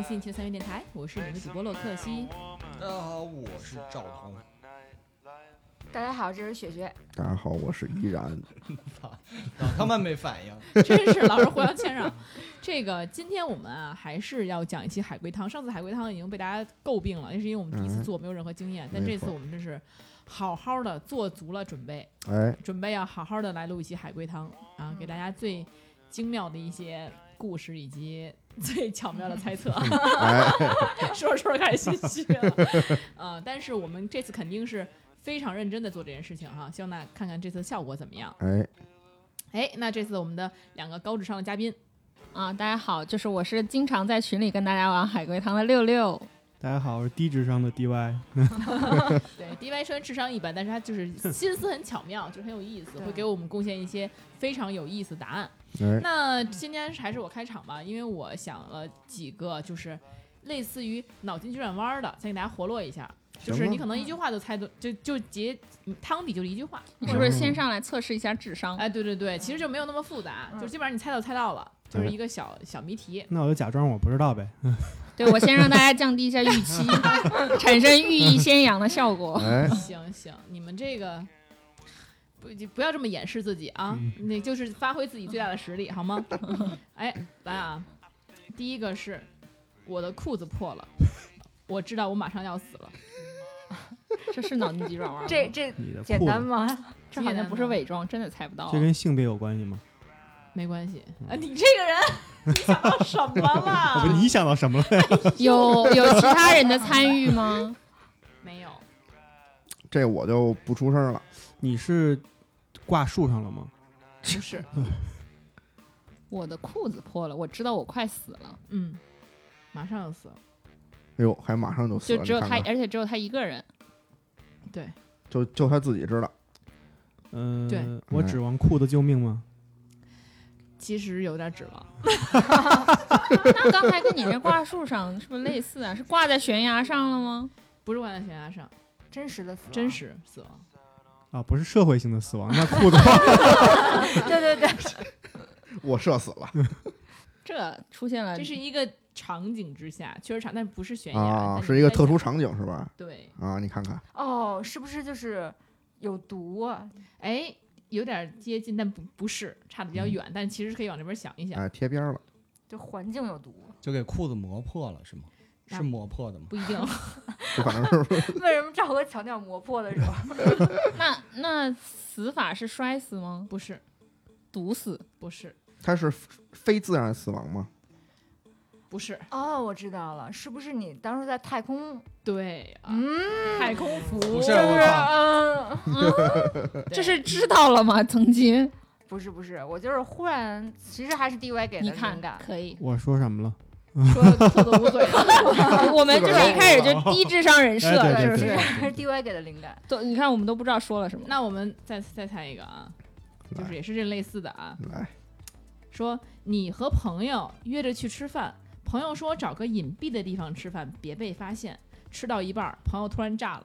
好，欢迎收听新一期的三月电台，我是你们的主播洛克西。大家好，我是赵彤。大家好，这是雪雪。大家好，我是依然。老他妈没反应，真是老是互相谦让。这个今天我们啊，还是要讲一期海龟汤。上次海龟汤已经被大家诟病了，那是因为我们第一次做，没有任何经验。但这次我们这是好好的做足了准备，哎，准备要好好的来录一期海龟汤啊，给大家最精妙的一些故事以及最巧妙的猜测。哎，说着说着开始心虚了，呃，但是我们这次肯定是非常认真的做这件事情哈，希望大家看看这次效果怎么样。哎，哎，那这次我们的两个高智商的嘉宾，啊，大家好，就是我是经常在群里跟大家玩海龟汤的六六。大家好，我是低智商的 DY。对，DY 虽然智商一般，但是他就是 心思很巧妙，就是很有意思，会给我们贡献一些非常有意思的答案。哎，那今天还是我开场吧，因为我想了几个就是类似于脑筋急转弯的，先给大家活络一下。就是你可能一句话就猜对，就就结汤底就是一句话。你是不是先上来测试一下智商？哎，对对对，其实就没有那么复杂，就基本上你猜到猜到了，就是一个小小谜题。那我就假装我不知道呗。对，我先让大家降低一下预期，产生寓意先扬的效果。哎，行行，你们这个不不要这么掩饰自己啊，那就是发挥自己最大的实力，好吗？哎，来啊，第一个是我的裤子破了，我知道我马上要死了。这是脑筋急转弯吗，这这简，单吗？这好像不是伪装，真的猜不到这。跟性别有关系吗？没关系啊，你这个人，你想到什么了？你想到什么了？有有其他人的参与吗？没有，这我就不出声了。你是挂树上了吗？不是，我的裤子破了，我知道我快死了，嗯，马上要死了。哎呦，还马上就死了，就只有他，看看而且只有他一个人。对，就就他自己知道。嗯、对我指望裤子救命吗？其实有点指望。那刚才跟你这挂树上是不是类似啊？是挂在悬崖上了吗？不是挂在悬崖上，真实的死亡，真实死亡。啊，不是社会性的死亡，那裤子破对对对，我射死了 这出现了，这是一个场景之下，确实场，但不是悬崖，是一个。特殊场景是吧？对，啊，你看看，哦，是不是就是有毒啊？哎，有点接近，但不不是，差的比较远，但其实可以往这边想一想，哎，贴边了。就环境有毒？就给裤子磨破了是吗？是磨破的吗？不一定。就反正为什么赵哥强调磨破的是吧？那那死法是摔死吗？不是，毒死？不是，他是非自然死亡吗？不是，哦，我知道了，是不是你当时在太空？对啊，嗯，太空服不是不是我，嗯，这是知道了吗？曾经？不是不是，我就是忽然，其实还是 DY 给的你看灵感。可以。我说什么了？说特别无所谓。我们就是一开始就低智商人设，哎对对是不是？还是 DY 给的灵感。都你看，我们都不知道说了什么。那我们再再猜一个啊，就是也是这类似的啊，来，说你和朋友约着去吃饭，朋友说找个隐蔽的地方吃饭，别被发现。吃到一半，朋友突然炸了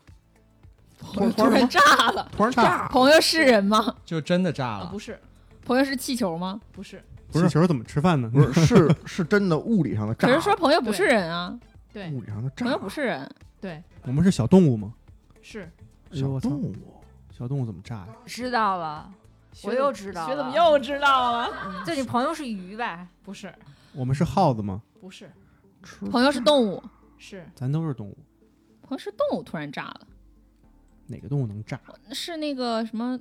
突 突然炸了，突然炸，朋友是人吗？就真的炸啊，了不。是，朋友是气球吗？不是，不是气球怎么吃饭呢？不是是是真的物理上的炸，可是说朋友不是人啊，对物理上的炸，朋友不是人，对我们是小动物吗？是。小动！物。小动物怎么炸呀？知道了，我又知道学怎么又知道了？就你朋友是鱼呗？不是，我们是耗子吗？不是，朋友是动物，是咱都是动物，朋友是动物突然炸了，哪个动物能炸？是那个什么？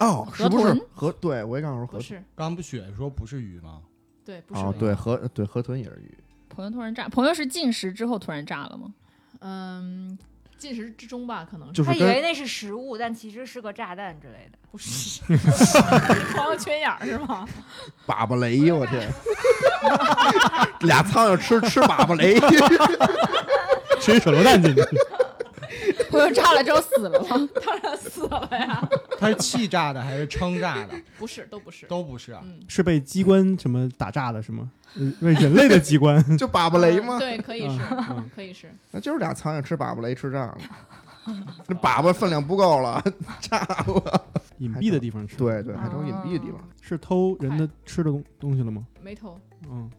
哦，河是不是豚河？对，我也刚说河是？刚不雪说不是鱼吗？对，不是。哦，对，河对河豚也是鱼。朋友突然炸，朋友是进食之后突然炸了吗？嗯，进食之中吧，可能是就是他以为那是食物，但其实是个炸弹之类的。不是？朋友缺眼儿是吗？粑粑雷，我天！俩苍蝇吃吃粑粑雷，吃一手榴弹进去。朋友炸了之后死了吗？当然死了呀！它是气炸的还是撑炸的？不是，都不是。都不是啊。嗯，是被机关什么打炸的，是吗？呃为人类的机关。就粑粑雷吗？对，可以是，嗯可以是。那就是俩苍蝇吃粑粑雷吃炸了。这粑粑分量不够了，炸了。隐蔽的地方吃。，对对，还找隐蔽的地方。是偷人的吃的东东西了吗？没偷，嗯，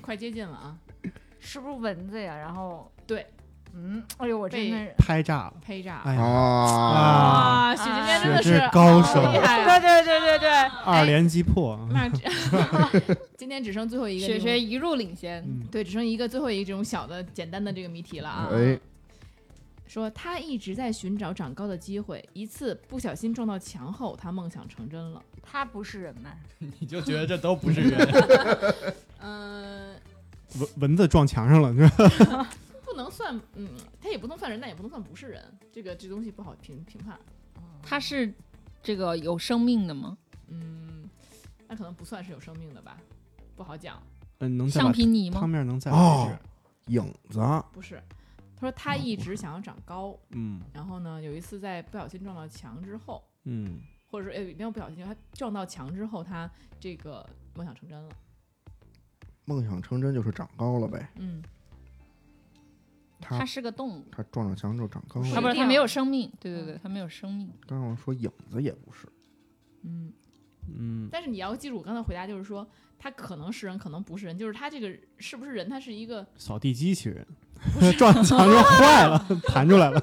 快接近了啊！是不是蚊子呀？然后对，嗯，哎呦，我真的是，拍炸了，拍炸。哎呀，啊，啊，雪今天真的是高手啊厉害对啊！对对对对，二连击破，那 今天只剩最后一个雪雪一路领先，嗯，对，只剩一个最后一个这种小的简单的这个谜题了啊。哎，说他一直在寻找长高的机会，一次不小心撞到墙后，他梦想成真了。他不是人吗？你就觉得这都不是人，嗯、蚊蚊子撞墙上了，是吧不能算，嗯，他也不能算人，但也不能算不是人。这个这东西不好评评判。他是这个有生命的吗？嗯，那可能不算是有生命的吧，不好讲。嗯，能橡皮泥吗汤？面能再来哦一次，影子，不是，他说他一直想要长高，嗯然后呢，有一次在不小心撞到墙之后，嗯，或者说哎没有不小心，他撞到墙之后，他这个梦想成真了。梦想成真就是长高了呗。嗯，他它是个动物，它撞上墙就长高了。它不是它没有生命，对对对，它没有生命。刚刚我说影子也不是，嗯，嗯，但是你要记住，我刚才回答就是说，它可能是人，可能不是人，就是他这个是不是人，他是一个，扫地机器人 撞墙就坏了，弹出来了。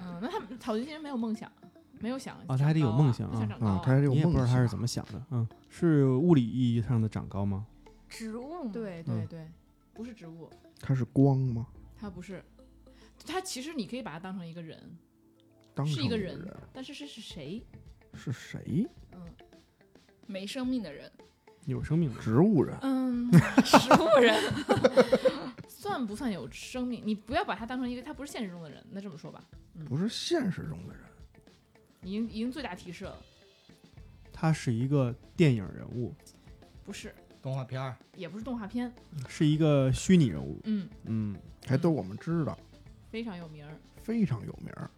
嗯，那他草地机器人没有梦想，没有想哦他还得有梦想啊他想长高啊，他还有你也不知道他是怎么想的，嗯，是物理意义上的长高吗？植物吗？对对嗯对，不是植物，他是光吗？它不是，它其实你可以把它当成一个人，当成是一个人人，但是是是谁？是谁？嗯没生命的人，有生命，植物人，嗯，植物人，算不算有生命？你不要把它当成一个，他不是现实中的人。那这么说吧，不是现实中的人。已经已经最大提示了，他是一个电影人物，不是，动画片儿。也不是动画片，是一个虚拟人物，嗯，嗯，还都我们知道，非常有名儿，非常有名儿。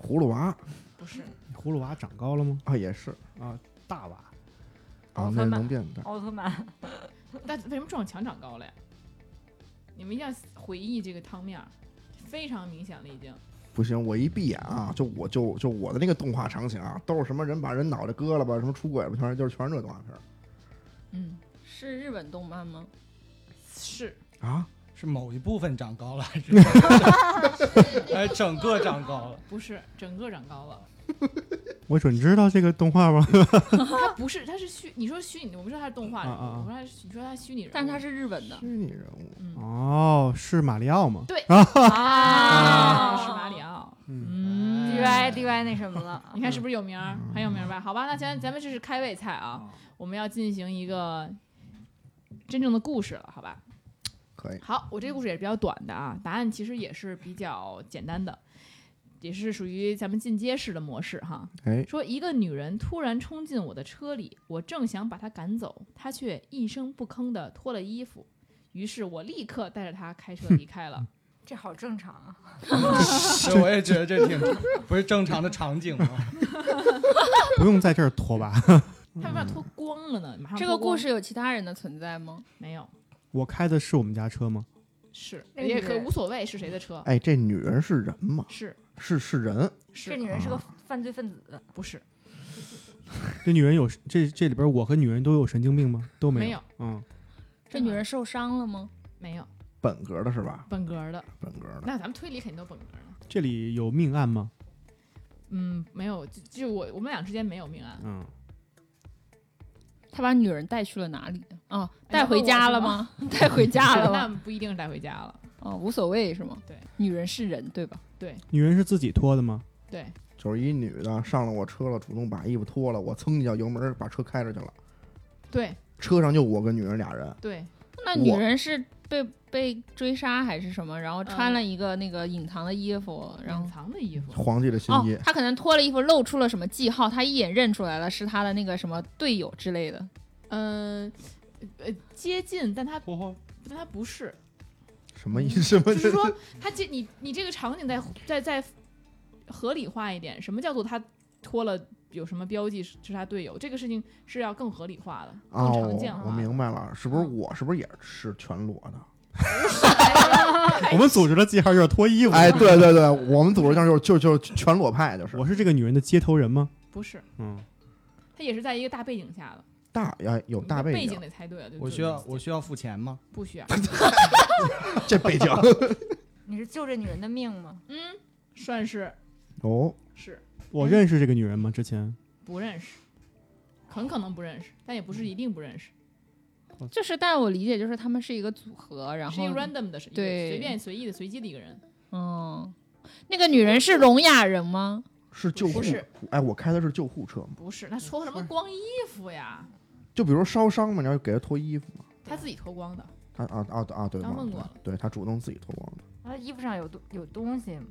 葫芦娃。不是，葫芦娃长高了吗？啊，也是。啊，大娃，啊，那奥特曼。能变大。奥特曼，但为什么撞墙长高了呀？你们一定要回忆这个汤面儿，非常明显了已经。不行，我一闭眼啊，就我就就我的那个动画场景啊，都是什么人把人脑袋割了吧，什么出轨吧，全是就是全是这动画片儿。嗯，是日本动漫吗？是啊。是某一部分长高了，还是 哎整个长高了？不是整个长高了？我准知道这个动画吗？它不是，它是虚。你说虚拟，我不说它是动画人物，啊啊啊我说它是，你说它是虚拟人物，但它是日本的虚拟人物，嗯哦，是马里奥吗？对 啊是马里奥。嗯，嗯 DY DY 那什么了？你看是不是有名儿？很有名儿吧？好吧，那咱咱们这是开胃菜啊，我们要进行一个真正的故事了，好吧？可以。好，我这个故事也是比较短的啊，答案其实也是比较简单的，也是属于咱们进阶式的模式哈。哎，说一个女人突然冲进我的车里，我正想把她赶走，她却一声不吭地脱了衣服，于是我立刻带着她开车离开了。这好正常啊！对，我也觉得这挺不是正常的场景吗？不用在这儿拖吧？她为啥脱光了呢？马上这个故事有其他人的存在吗？没有，我开的是我们家车吗？是也可那个无所谓是谁的车，哎，这女人是人吗？是是是人，是这女人是个犯罪分子，不是这女人有这这里边我和女人都有神经病吗？都没没有嗯，这女人受伤了吗？没有本格的是吧？本格的，本格的。那咱们推理肯定都本格的。这里有命案吗？嗯，没有，就就我我们俩之间没有命案，嗯，他把女人带去了哪里？哦，哎 带回家了吗？带回家了那？不一定是带回家了。哦，无所谓是吗？对，女人是人对吧？对女人是自己脱的吗？对，就是一女的上了我车了，主动把衣服脱了，我蹭一脚油门把车开出去了。对车上就我跟女人俩人，对，那女人是被被追杀还是什么？然后穿嗯了一个那个隐藏的衣服，然后隐藏的衣服，皇帝的新哦衣，，他可能脱了衣服露出了什么记号，他一眼认出来了是他的那个什么队友之类的。嗯呃接近，但他但他不是，什么意思？就是说他接你你这个场景再再再合理化一点，什么叫做他脱了有什么标记是是他队友？这个事情是要更合理化的，更哦常见，化我。明白了，是不是嗯我是不是也是全裸的？我们组织的记号就是脱衣服。哎，对对对，我们组织上就是就就全裸派，就是我是这个女人的接头人吗？不是，嗯，他也是在一个大背景下的。大呀，有你大景背景，得猜对我需要我需要付钱吗？不需要？这背景 你是救这女人的命吗？嗯，算是哦，是我认识这个女人吗？之前不认识，很可能不认识，但也不是一定不认识，就是，但我理解就是他们是一个组合，然后是一个 random 的，是一个对随便随意的随机的一个人。嗯，那个女人是聋哑人吗？是救护不是，哎，我开的是救护车嘛，不是，那脱什么光衣服呀？就比如烧伤嘛，你要给他脱衣服嘛，他自己脱光的，他啊啊啊，对，忘了刚问过了对他主动自己脱光的，他衣服上有东有东西吗，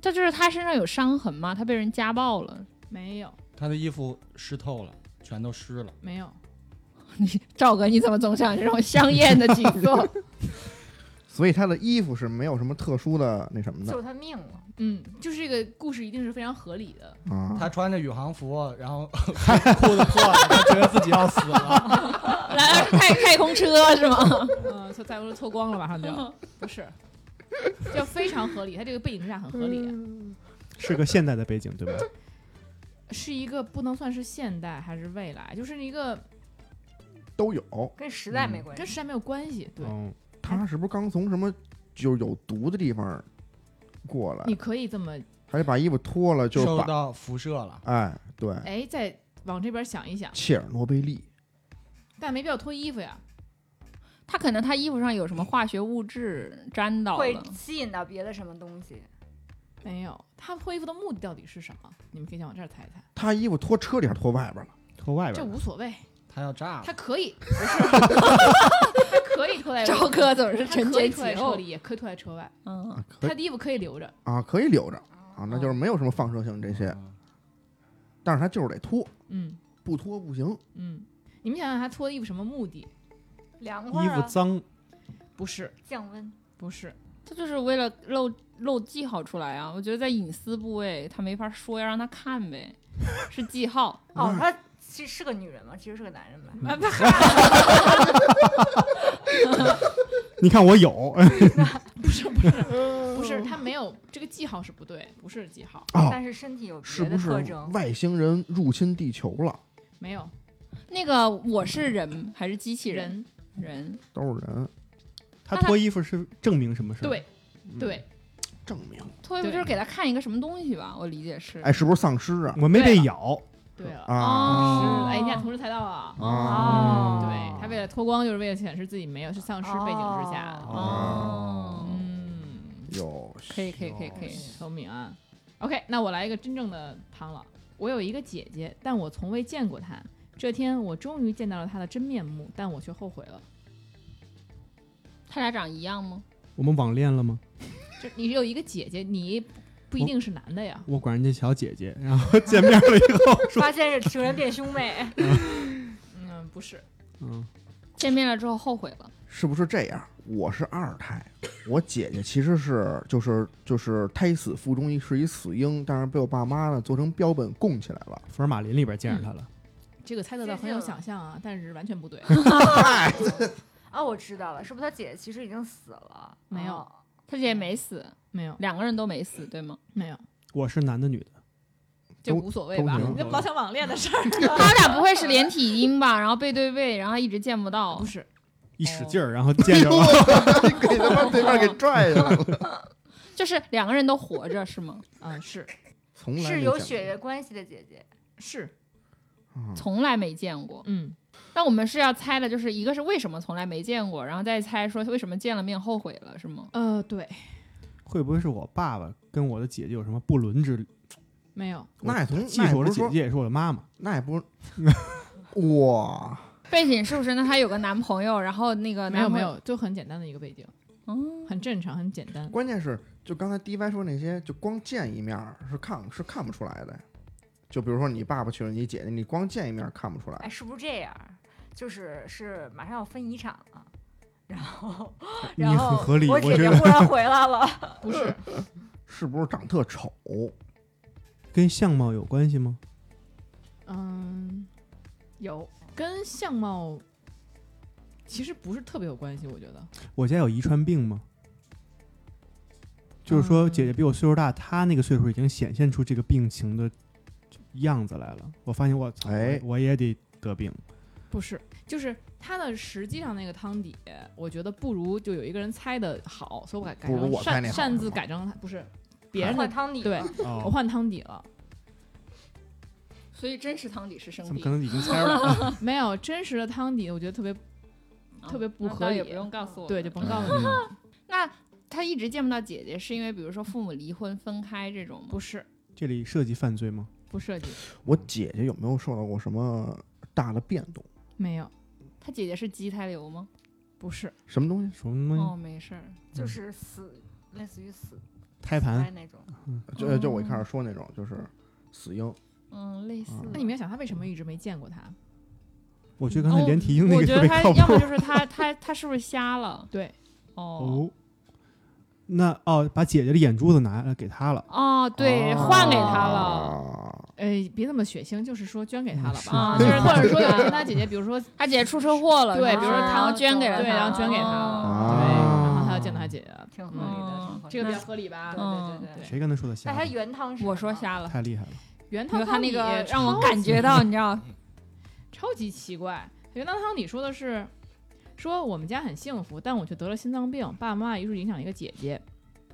这就是他身上有伤痕吗？他被人家暴了？没有他的衣服湿透了，全都湿了。没有，赵哥，你怎么总想这种香艳的景色？所以他的衣服是没有什么特殊的那什么的救他命了。嗯，就是这个故事一定是非常合理的。啊。他穿着宇航服，然后 裤子破了，他觉得自己要死了。来太太空车是吗？嗯，就再不是脱光了，马上就不是，就非常合理。他这个背景之下很合理，是个现代的背景，对吧？是一个不能算是现代还是未来，就是一个都有。跟时代没关系。跟时代没有关系。对，嗯，他是不是刚从什么就是有毒的地方过来你？可以这么还得把衣服脱了，就把受到辐射了。哎，对，哎，再往这边想一想，切尔诺贝利但没必要脱衣服呀。他可能他衣服上有什么化学物质沾到了会，吸引到别的什么东西？没有，他脱衣服的目的到底是什么？你们可以先往这儿猜一猜。他衣服脱车里还是脱外边了？脱外边这无所谓，他要炸了他，可以，不是，他可以脱在赵哥总是他承可以脱在。车里，也可以脱在车外。嗯，啊可以他的衣服可以留着，啊，可以留着啊，那就是没有什么放射性这些，嗯但是他就是得脱，嗯不脱不行。嗯。你们想想，他脱衣服什么目的？凉快衣，服脏，不是，降温。不是，他就是为了露露记号出来啊！我觉得在隐私部位他没法说，要让他看呗，是记号。哦，他其实是个女人吗，其实是个男人吧？你看我有，不是，不是，不是，他没有这个记号是不对，不是记号，哦，但是身体有别的是不是特征。外星人入侵地球了？没有那个我是人还是机器人？人，都是人，他脱衣服是证明什么事儿？对对，证明。脱衣服就是给他看一个什么东西吧？我理解是。哎，是不是丧尸啊？我没被咬，对了，啊哦是，哎，你俩同时猜到了。啊！对他为了脱光，就是为了显示自己没有是丧尸背景之下。哦，嗯，有可以可以可以可以。聪明啊。OK，那我来一个真正的汤了。我有一个姐姐，但我从未见过她。这天，我终于见到了她的真面目，但我却后悔了。他俩长一样吗？我们网恋了吗？就你有一个姐姐，你不一定是男的呀。我管人家小姐姐，然后见面了以后，发现是情人变兄妹，嗯，不是，嗯，见面了之后后悔了。是不是这样？我是二胎，我姐姐其实是就是就是胎死腹中一是一死婴，但是被我爸妈呢做成标本供起来了。福尔马林里边见着她了，这个猜测到很有想象啊，但是完全不对。啊，我知道了，是不是他姐姐其实已经死了？没有他姐姐没死，没有，两个人都没死，对吗？没有，我是男的女的，就无所谓吧？你老想 网恋的事儿，他俩不会是连体婴吧？然后背对背，然后一直见不到不。是，一使劲儿，然后见着了，给他妈对面给拽下来了。就是两个人都活着是吗？嗯，是从来是有血缘关系的姐姐，是，从来没见过。嗯，那我们是要猜的，就是一个是为什么从来没见过，然后再猜说为什么见了面后悔了，是吗？呃，对，会不会是我爸爸跟我的姐姐有什么不伦之？没有，那也从既是我的姐姐，也是我的妈妈。那也不 哇，背景是不是？那她有个男朋友，然后那个男朋友，没有没有，就很简单的一个背景，嗯，很正常，很简单。关键是就刚才 DY 说那些，就光见一面儿是看是看不出来的。就比如说你爸爸娶了你姐姐，你光见一面儿看不出来哎，来。是不是这样？就是是马上要分遗产了，然后 你然后很合理，我姐我觉得姐忽然回来了，不是，是不是长特丑？跟相貌有关系吗？嗯，有跟相貌其实不是特别有关系，我觉得。我家有遗传病吗？就是说，嗯姐姐比我岁数大，她那个岁数已经显现出这个病情的样子来了。我发现我操，哎我我也得得病。不是，就是它的实际上那个汤底，我觉得不如就有一个人猜的好，所以我改改不如成擅我猜那好擅自改成它不是别人的，换汤底对了我哦，换汤底了，所以真实汤底是生底咱们可，能已经 猜了。没有真实的汤底，我觉得特别啊特别不那合理倒也不用告诉我。对，就甭告诉你，嗯 那他一直见不到姐姐，是因为比如说父母离婚分开这种吗？不是这里涉及犯罪吗？不涉及，我姐姐有没有受到过什么大的变动？没有他姐姐是畸胎瘤吗？不是什么东西？什么东西哦，没事儿。就是死，类似于死胎盘？那种。就就我一开始说那种，就是死婴。嗯，类似。那你们要想他为什么一直没见过他？我觉得刚才哦连体婴那我觉得个特别靠谱他要么。就是他 他他是不是瞎了？对，哦哦，那哦，把姐姐的眼珠子拿来给他了。哦，对，换给他了。啊哎，别那么血腥，就是说捐给他了吧，啊，就就是是或者说有一他姐姐，比如说 他姐姐出车祸了，对，比如说他要捐给了他，对，然后捐给他了，啊对，然后他要见到他姐姐了，挺合理的，挺合理这个比较合理吧？对对对对。谁跟他说的瞎但它的？原汤是我说瞎了，太厉害了！原汤他汤汤底那个让我感觉到，你知道，超级奇怪。原汤汤底说的是，说我们家很幸福，但我却得了心脏病，爸爸妈妈一直影响一个姐姐，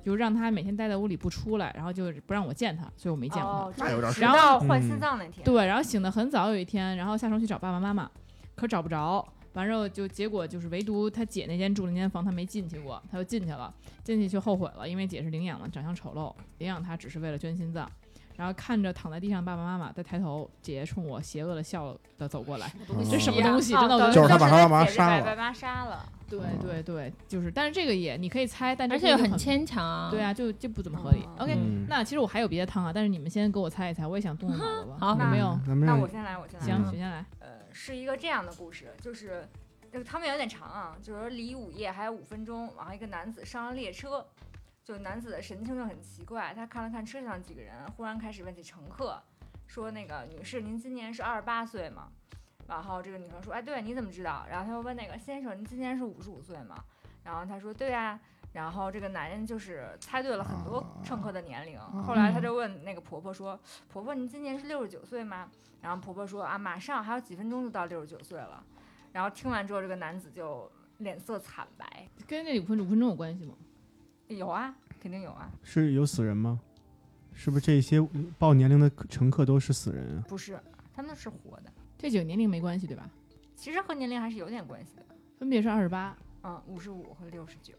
就让他每天待在屋里不出来，然后就不让我见他，所以我没见过他。哦，那有点直然后换心嗯脏那天，对，然后醒得很早，有一天，然后下床去找爸爸妈妈，可找不着。完之后就结果就是唯独他姐那间住的那间房他没进去过，他就进去了，进去就后悔了，因为姐是领养的，长相丑陋，领养他只是为了捐心脏。然后看着躺在地上的爸爸妈妈，再抬头，姐姐冲我邪恶的笑的走过来。这什么东西？哦真的，就是他把他爸妈妈杀了。对对对，就是，但是这个也你可以猜，但这而且又很个很牵强啊。对啊，就就不怎么合理。嗯 OK，、嗯那其实我还有别的汤啊，但是你们先给我猜一猜，我也想动动脑子吧。好有没有？咱们让那我先来，我先来。行，嗯许先来。呃，是一个这样的故事，就是这个汤面有点长啊，就是说离午夜还有五分钟，然后一个男子上了列车，就男子的神情就很奇怪，他看了看车上几个人，忽然开始问起乘客，说那个女士，您今年是二十八岁吗？然后这个女生说，哎，对，你怎么知道？然后他又问那个先生，您今年是五十五岁吗？然后他说，对呀、然后这个男人就是猜对了很多乘客的年龄。后来他就问那个婆婆说：“婆婆，您今年是六十九岁吗？”然后婆婆说：“啊，马上还有几分钟就到六十九岁了。”然后听完之后，这个男子就脸色惨白。跟那五分五分钟有关系吗？有啊，肯定有啊，是有死人吗？是不是这些报年龄的乘客都是死人啊？不是，他们是活的。这几个年龄没关系，对吧？其实和年龄还是有点关系的。分别是二十八。嗯，五十五和六十九，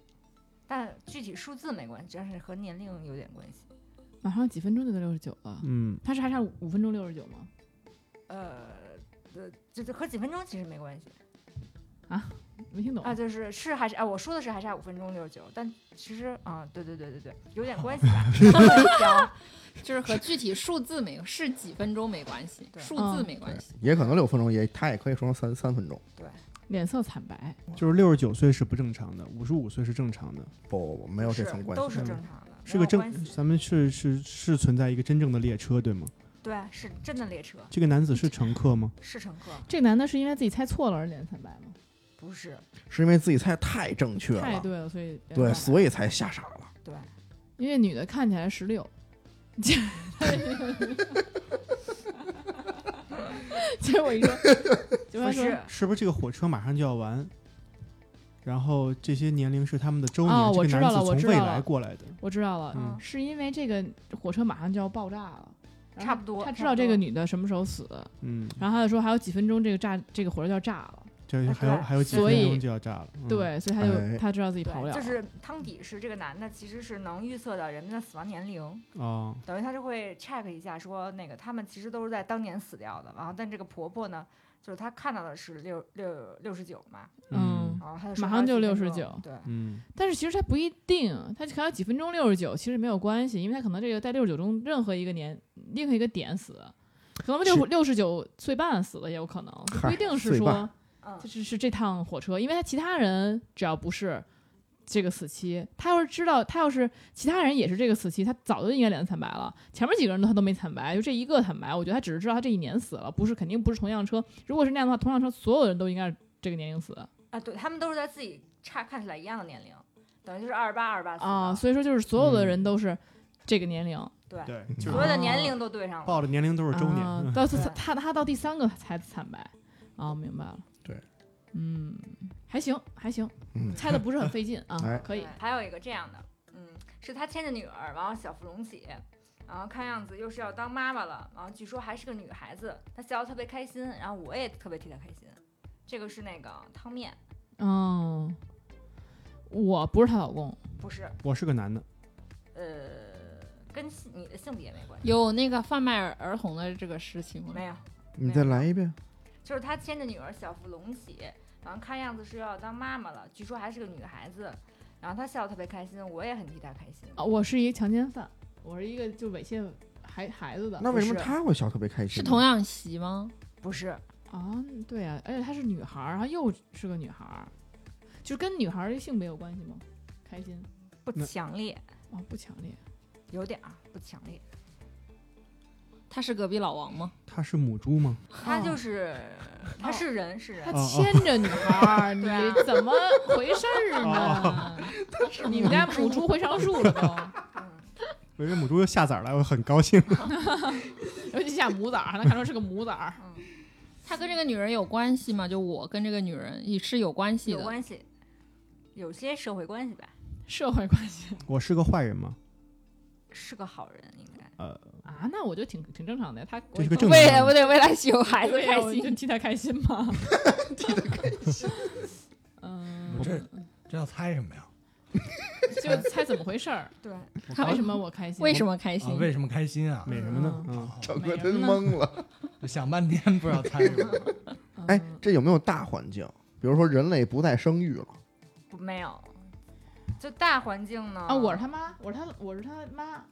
但具体数字没关系，但是和年龄有点关系。马上几分钟就到六十九了，嗯，他是还差五分钟六十九吗？呃，呃，就是和几分钟其实没关系没听懂啊，就是是还是啊，我说的是还差五分钟六十九，但其实啊，对对对对对，有点关系吧。就是和具体数字没有，是几分钟没关系，对数字没关系。也可能六分钟，也他也可以说成三三分钟。对脸色惨白，就是六十九岁是不正常的，五十五岁是正常的，不不不，没有这层关系。都是正常的，是个正咱们是是是存在一个真正的列车，对吗？对，是真的列车，这个男子是乘客吗？是乘客，这个男的是因为自己猜错了而脸惨白吗？不是。是因为自己猜太正确了，太对了，所以对，所以才吓傻了。对，因为女的看起来十六，结果我一说，结果他说不是。是不是这个火车马上就要完？然后这些年龄是他们的周年，这个哦我知道男子从未了我知道了。来过来的。我知道了，嗯。是因为这个火车马上就要爆炸了，差不多他知道这个女的什么时候死，嗯，然后他就说还有几分钟，这个炸这个火车就要炸了，这哎对还有还有几所以分钟就要炸了。嗯，对，所以他就、哎他知道自己跑不，了，就是汤底是这个男的其实是能预测到人们的死亡年龄，哦，等于他就会 check 一下说那个他们其实都是在当年死掉的，然后但这个婆婆呢，就是她看到的是六六六十九嘛，嗯然后她就说马上就还有几分钟69对，嗯。但是其实他不一定，他还有几分钟六十九，其实没有关系，因为他可能这个在六十九中任何一个年任何一个点死，可能六六十九岁半死了也有可能，不一定是说嗯这，是是这趟火车，因为他其他人只要不是这个死期，他要是知道他要是其他人也是这个死期，他早就应该脸色惨白了。前面几个人他都没惨白，就这一个惨白，我觉得他只是知道他这一年死了，不是肯定不是同样车。如果是那样的话，同样车所有人都应该是这个年龄死啊，对他们都是在自己差看起来一样的年龄，等于就是二十八二十八啊，所以说就是所有的嗯人都是这个年龄。对，对，嗯就是所有的年龄都对上了。报的年龄都是周年。到对 他他到第三个才惨白，啊，明白了。对，嗯，还行，还行，嗯，猜的不是很费劲啊 哎，可以。对。还有一个这样的，嗯，是他牵着女儿，然后小腹隆起，然后看样子又是要当妈妈了，然后据说还是个女孩子，她笑得特别开心，然后我也特别替她开心。这个是那个汤面，哦，我不是她老公，不是，我是个男的，呃，跟性你的性别没关系，有那个贩卖儿童的这个事情吗？没有，你再来一遍。就是他牵着女儿小芙蓉起，然后看样子是要当妈妈了，据说还是个女孩子，然后她笑得特别开心，我也很替她开心。啊，我是一个强奸犯，我是一个就猥亵孩孩子的。那为什么不是他会笑特别开心？是童养媳吗？不是，啊，对啊，而且她是女孩儿，然后又是个女孩儿，就跟女孩儿的性别有关系吗？开心不强烈，哦，不强烈。有点儿不强烈。他是隔壁老王吗？他是母猪吗？他就是，他是人，是他人。他牵着女孩儿，你对啊怎么回事儿呢？你们家母猪会上树了都，嗯，我以为母猪又下崽儿了，我很高兴。尤其下母崽儿，还能看出是个母崽儿。嗯他跟这个女人有关系吗？就我跟这个女人也是有关系的。有关系，有些社会关系吧，社会关系我是个坏人吗？是个好人，应该。呃，啊，那我觉得挺挺正常的呀。他这是个正为常人了我得为了有孩子开心。替他开心嘛。替他开心。嗯，这这要猜什么呀？就猜怎么回事儿，对，他为什么我开心？为什么开啊，心？为什么开心啊？美什么呢？嗯嗯，整个真懵了。我想半天不知道猜什么。哎嗯，这有没有大环境？比如说人类不再生育了，不没有，就大环境呢。啊，我是他妈，我是他，我是他妈，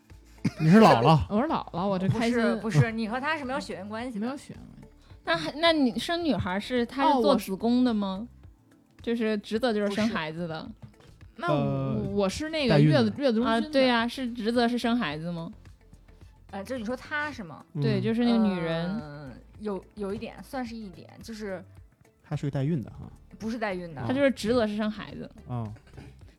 你是姥姥，我是姥姥，我这不开心是不是，你和他是没有血缘关系。没有血缘关系。那还那你生女孩是她是做子宫的吗？就是职责就是生孩子的那呃我我是那个月子月子中啊？心的对呀、是职责是生孩子吗？呃，就是你说她是吗？对，嗯就是那个女人。嗯有有一点算是一点，就是她是个代孕的哈。不是代孕的。她就是职责是生孩子，哦，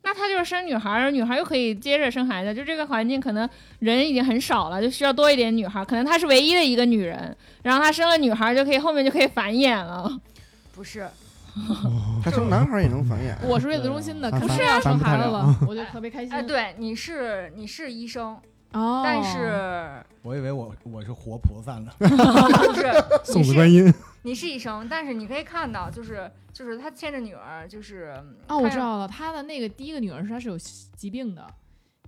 那她就是生女孩儿，女孩儿又可以接着生孩子，就这个环境可能人已经很少了，就需要多一点女孩儿，可能她是唯一的一个女人，然后她生了女孩儿就可以后面就可以繁衍了。不是，她生男孩也能繁衍。我是月子中心的，对肯定要生孩子了，我就特别开心。哎，对，你是你是医生，哦，但是我以为我我是活菩萨呢。不是 送子观音。你是医生，但是你可以看到，就是就是他牵着女儿，就是哦，我知道了，他的那个第一个女儿是他是有疾病的，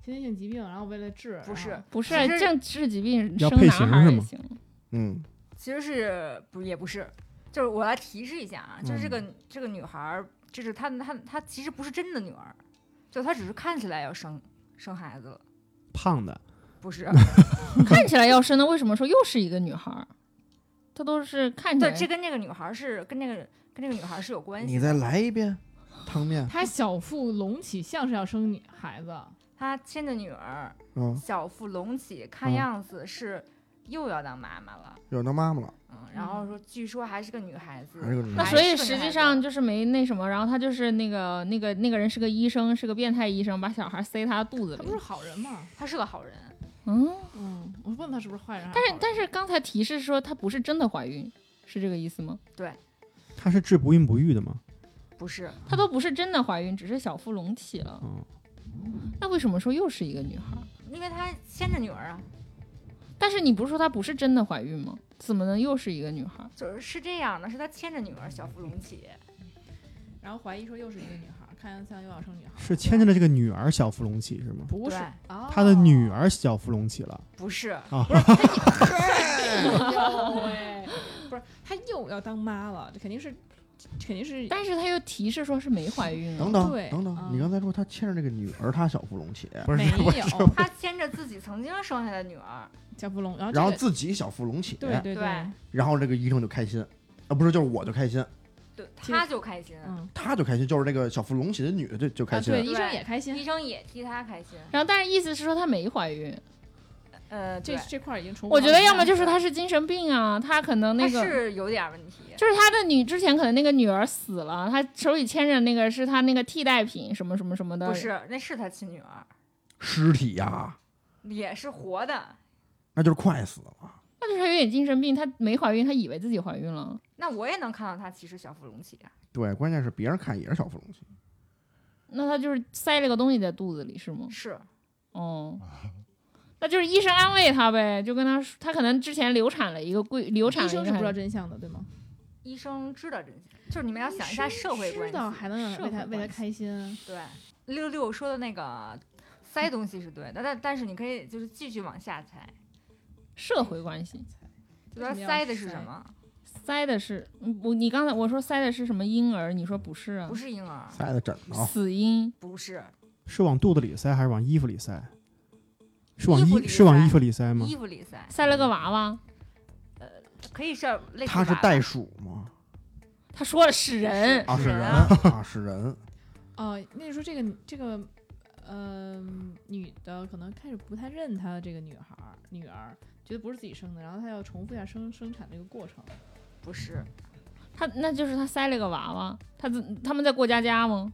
先天性疾病，然后为了治，不是，不是其实政治疾病要配生男型是吗孩儿也行，嗯，其实是不也不是，就是我来提示一下啊，就是这个、嗯。这个女孩儿，就是她她她其实不是真的女儿，就她只是看起来要生生孩子了，胖的，不是，看起来要生的，为什么说又是一个女孩儿？她都是看起对，来这跟那个女孩儿是跟那个跟那个女孩儿是有关系。你再来一遍，汤面。她小腹隆起，像是要生女孩子。她亲的女儿，嗯，小腹隆起，看嗯样子是又要当妈妈了。要当妈妈了，嗯，然后说据说还是个女孩子，还是个女孩那所以实际上就是没那什么，然后他就是那个那个那个人是个医生，是个变态医生，把小孩塞他肚子里她不是。好人吗？她是个好人，嗯，嗯，我问她是不是坏人但是，但是刚才提示说她不是真的怀孕，是这个意思吗？对她是治不孕不育的吗？不是她都不是真的怀孕，只是小腹隆起了。嗯，那为什么说又是一个女孩？因为她牵着女儿啊，但是你不是说她不是真的怀孕吗？怎么能又是一个女孩？就是是这样的，是她牵着女儿小腹隆起，然后怀疑说又是一个女孩，生女孩。是牵着的这个女儿小腹隆起是吗？不是对，哦她的女儿小腹隆起了不是，啊，不是，他 又要当妈了，这肯定是，肯定是。但是他又提示说是没怀孕等等等等嗯，你刚才说他牵着这个女儿，他小腹隆起，不是没有他牵着自己曾经生下的女儿，小芙蓉，然后然后自己小腹隆起，对对对然后这个医生就开心，啊，不是，就是我就开心，对，其实她就开心，嗯，他就开心，就是那个小腹隆起的女的就就开啊，心，对，医生也开心医。生也替她开心，然后但是意思是说她没怀孕，呃，这这块已经重复我觉得要么就就是她是精神病啊，她可能那个是有点问题，就是她的女之前可能那个女儿死了，她手里牵着那个是她那个替代品什么什么什么的，不是，那是她亲女儿，尸体呀，也是活的，那就是快死了。那就是她有点精神病，她没怀孕，她以为自己怀孕了。那我也能看到她其实小腹隆起啊。对，关键是别人看也是小腹隆起。那她就是塞了个东西在肚子里是吗？是，哦，那就是医生安慰她呗，就跟她说，她可能之前流产了一个贵流产了医生是不知道真相的，对吗？医生知道真相，就是你们要想一下社会关知道。还能为他为他会关系开心，对，六六说的那个塞东西是对的，但但是你可以就是继续往下猜，社会关系就他塞的是什么？塞的是嗯我你刚才我说塞的是什么婴儿，你说不是啊不？是婴儿，塞的枕头，死婴不是是往肚子里塞还是往衣服里塞？是往衣衣是往衣服里塞吗？衣服里塞，塞了个娃娃，呃可以是类似他是袋鼠吗？他说了是人，啊，是人人啊啊，是人。哦，那你说这个这个，呃，女的可能开始不太认她的这个女孩女儿，觉得不是自己生的，然后他要重复一下生生产这个过程。不是，他那就是他塞了个娃娃，他在他们在过家家吗？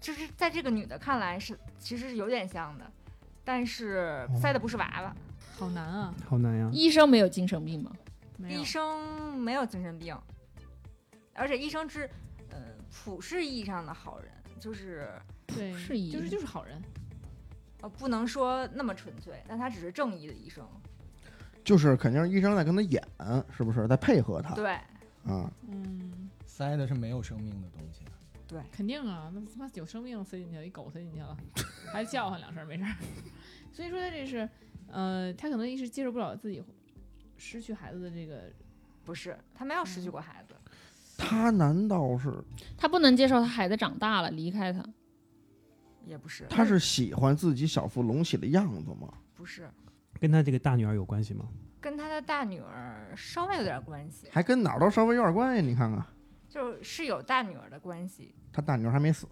就是在这个女的看来是其实是有点像的，但是塞的不是娃娃。好难啊！好难呀！医生没有精神病吗？没有医生没有精神病，而且医生是呃普世意义上的好人，就是对，是医就是就是好人。呃不能说那么纯粹，但他只是正义的医生。就是肯定是医生在跟他演，是不是在配合他？对啊，嗯，塞的是没有生命的东西。对，肯定啊，那他妈有生命塞进去了，一狗塞进去了，还叫唤两声没事儿。所以说他这是，呃，他可能一时接受不了自己失去孩子的这个，不是他没有失去过孩子，他难道是他不能接受他孩子长大了离开他，也不是，他是喜欢自己小腹隆起的样子吗？不是跟他这个大女儿有关系吗？跟他的大女儿稍微有点关系，还跟哪儿都稍微有点关系。你看看，就是是有大女儿的关系。他大女儿还没死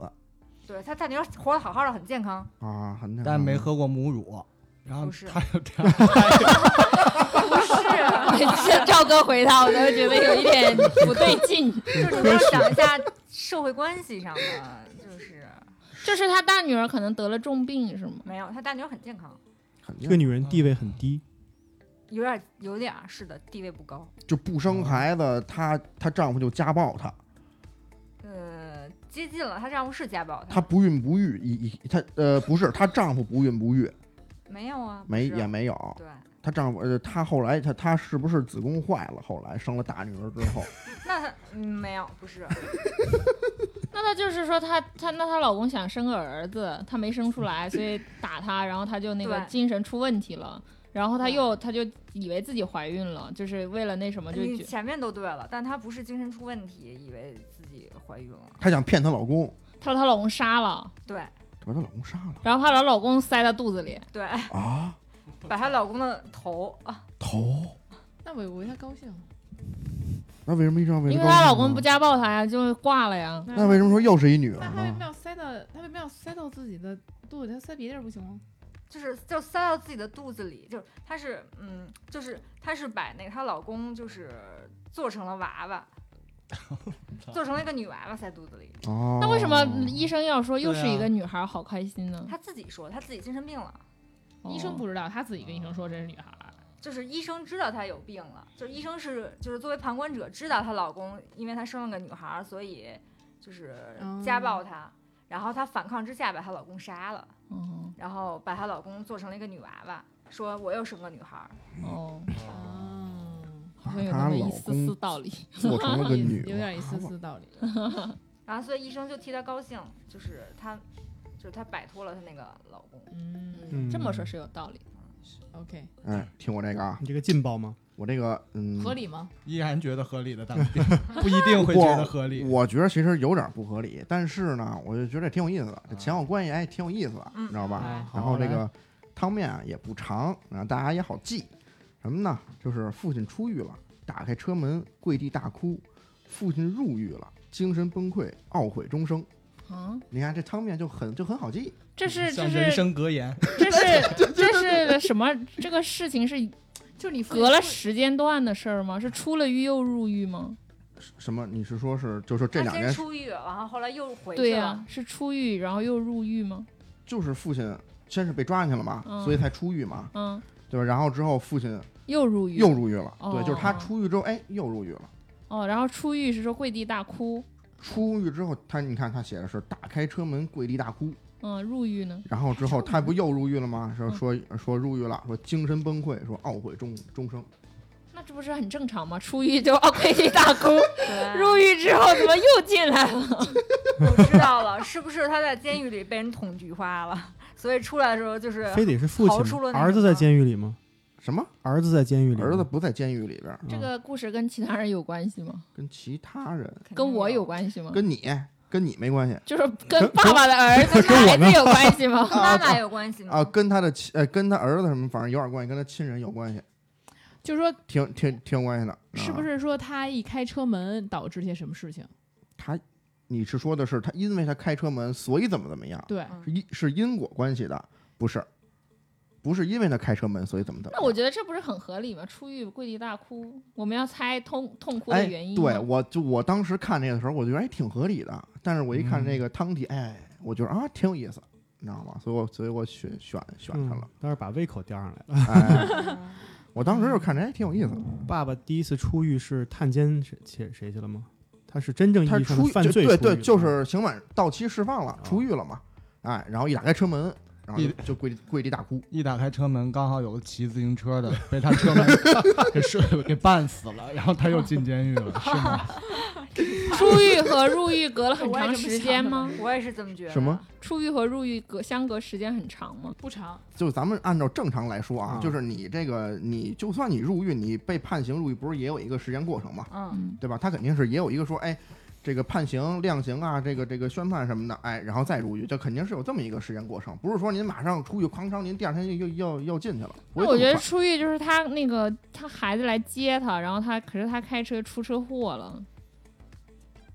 对他大女儿活得好好的，很健康。啊，很但没喝过母乳，然后不是他有这样，不是，每次赵哥回答，我都会觉得有一点不对劲。就是你要想一下社会关系上的，就是就是他大女儿可能得了重病是吗？没有，他大女儿很健康，这个女人地位很低，有点有点儿是的，地位不高。就不生孩子，她她丈夫就家暴她，呃，接近了，她丈夫是家暴她她不孕不育，一一她呃不是，她丈夫不孕不育，没有啊，不没是也没有。对。她丈夫呃，她后来她她是不是子宫坏了？后来生了大女儿之后，那她嗯没有，不是，那她就是说她她那她老公想生个儿子，她没生出来，所以打她，然后她就那个精神出问题了，然后她又她就以为自己怀孕了，就是为了那什么就你前面都对了，但她不是精神出问题，以为自己怀孕了。她想骗她老公，她把她老公杀了，对把她老公杀了然后她把她老公塞在肚子里，对，啊！把她老公的头啊，头，那我我为她高兴。那为什么一直要为因为她老公不家暴她呀，就挂了呀。那为什么说又是一女儿那她为什么？要塞到她为什么要塞到自己的肚子里？他塞别地儿不行吗？就是就塞到自己的肚子里，就是她是嗯，就是她是把那个她老公就是做成了娃娃，做成了一个女娃娃塞肚子里。哦，那为什么医生要说又是一个女孩，好开心呢？她自己说她自己精神病了，医生哦不知道，她自己跟医生说这是女孩儿。就是医生知道她有病了，就是医生是就是作为旁观者知道她老公因为她生了个女孩儿，所以就是家暴她，然后她反抗之下把她老公杀了，哦然后把她老公做成了一个女娃娃，说我又生个女孩儿。哦，哦，好像有那么 一丝丝道理。做成了个女有点一丝丝道理。然后所以医生就替她高兴，就是她，就是她摆脱了她那个老公。嗯嗯，这么说是有道理。，OK，嗯，听我这个啊，你这个劲爆吗？我这个嗯，合理吗？依然觉得合理的当兵，不一定会觉得合理。我觉得其实有点不合理，但是呢，我就觉得挺有意思的，这前后关系哎挺有意思的，嗯你知道吧？哎然后这个汤面啊也不长，然后大家也好记。什么呢？就是父亲出狱了，打开车门跪地大哭，父亲入狱了，精神崩溃，懊悔终生。啊，你看这汤面就很就很好记，这是这像人是生格言，这是这是什么？这个事情是就是你隔了时间段的事儿吗？是出了狱又入狱吗？什么？你是说是就说这她两件事，出狱，然后后来又回去对呀、了。是出狱然后又入狱吗？就是父亲先是被抓进去了嘛，嗯所以才出狱嘛，嗯，对吧？然后之后父亲又入狱，又入狱了，哦对，就是他出狱之后，哎，又入狱了。哦，然后出狱是说跪地大哭，出狱之后，他你看他写的是打开车门跪地大哭，嗯，入狱呢？然后之后他不又入狱了吗？说嗯说说入狱了，说精神崩溃，说懊悔终终生。那这不是很正常吗？出狱就哦跪地大哭，入狱之后怎么又进来了？我知道了，是不是他在监狱里被人捅菊花了，所以出来的时候就是非得是父亲吗？出了儿子在监狱里吗？什么？儿子在监狱里，儿子不在监狱里边，这个故事跟其他人有关系吗？跟其他人，跟我有关系吗？跟你跟你没关系就是跟爸爸的儿子孩子有关系吗？跟妈妈有关系吗？啊，跟他的亲呃跟他儿子什么，反正有点关系，跟他亲人有关系，就是说，挺挺挺有关系的。啊？是不是说他一开车门导致些什么事情？他，你是说的是他因为他开车门，所以怎么怎么样？对，嗯是因是因果关系的，不是，不是因为他开车门，所以怎么怎么。那我觉得这不是很合理吗？出狱跪地大哭，我们要猜痛痛哭的哎原因，吗。对，我就我当时看那个的时候，我觉得哎挺合理的，但是我一看那个汤底，哎，我觉得啊挺有意思，你知道吗？所以我所以我选选选他了嗯。，但是把胃口吊上来了。哎，我当时就看着哎挺有意思。爸爸第一次出狱是探监谁谁谁去了吗？他是真正意他义上犯罪出狱就对对，就是刑满到期释放了，出狱了嘛。哎，然后一打开车门，然后就一就跪地跪地大哭。一打开车门，刚好有个骑自行车的被他车门 给射给绊死了，然后他又进监狱了，是吗？出狱和入狱隔了很长时间吗？我也是这么觉得。什么？出狱和入狱隔相隔时间很长吗？不长，就咱们按照正常来说啊，嗯就是你这个你就算你入狱，你被判刑入狱，不是也有一个时间过程吗？嗯，嗯，对吧？他肯定是也有一个说，哎，这个判刑、量刑啊，这个这个宣判什么的，哎，然后再入狱，这肯定是有这么一个时间过程，不是说您马上出去哐当，您第二天就又又又进去了。我觉得出狱就是他那个他孩子来接他，然后他可是他开车出车祸了，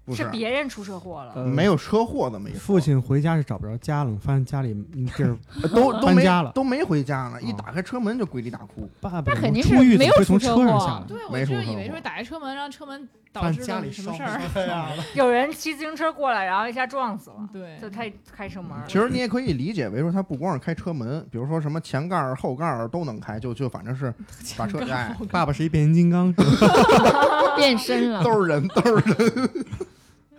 不是是别人出车祸了。呃没有车祸这么一说父亲回家是找不着家了，发现家里嗯地儿 都都没搬家了都没回家呢，一哦打开车门就跪地大哭。爸爸那肯定是出狱没有从出车上下来？对，我就以为说打开车门，让车门导发致家里烧了什么事儿。有人骑自行车过来，然后一下撞死了，对，就他开车门。其实你也可以理解为说，他不光是开车门，比如说什么前盖儿、后盖儿都能开，就就反正是把车哎，爸爸是一变形金刚，是吧？变身了。都是人，都是人，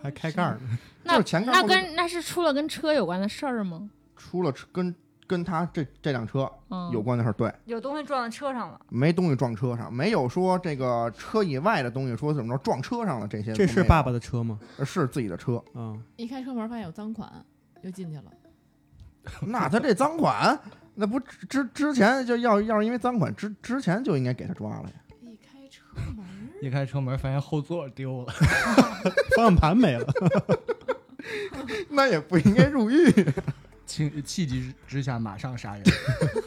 还开盖儿呢。那就前盖那后盖儿跟那是出了跟车有关的事儿吗？出了车跟跟他这这辆车嗯，有关的事儿，对，有东西撞在车上了，没东西撞车上，没有说这个车以外的东西说怎么着撞车上了这些，这是爸爸的车吗？是自己的车，嗯，一开车门发现有赃款，又进去了。那他这赃款，那不之之之前就要要是因为赃款之之前就应该给他抓了呀。一开车门，一开车门发现后座丢了，方向盘没了。那也不应该入狱。情气急之下马上杀人。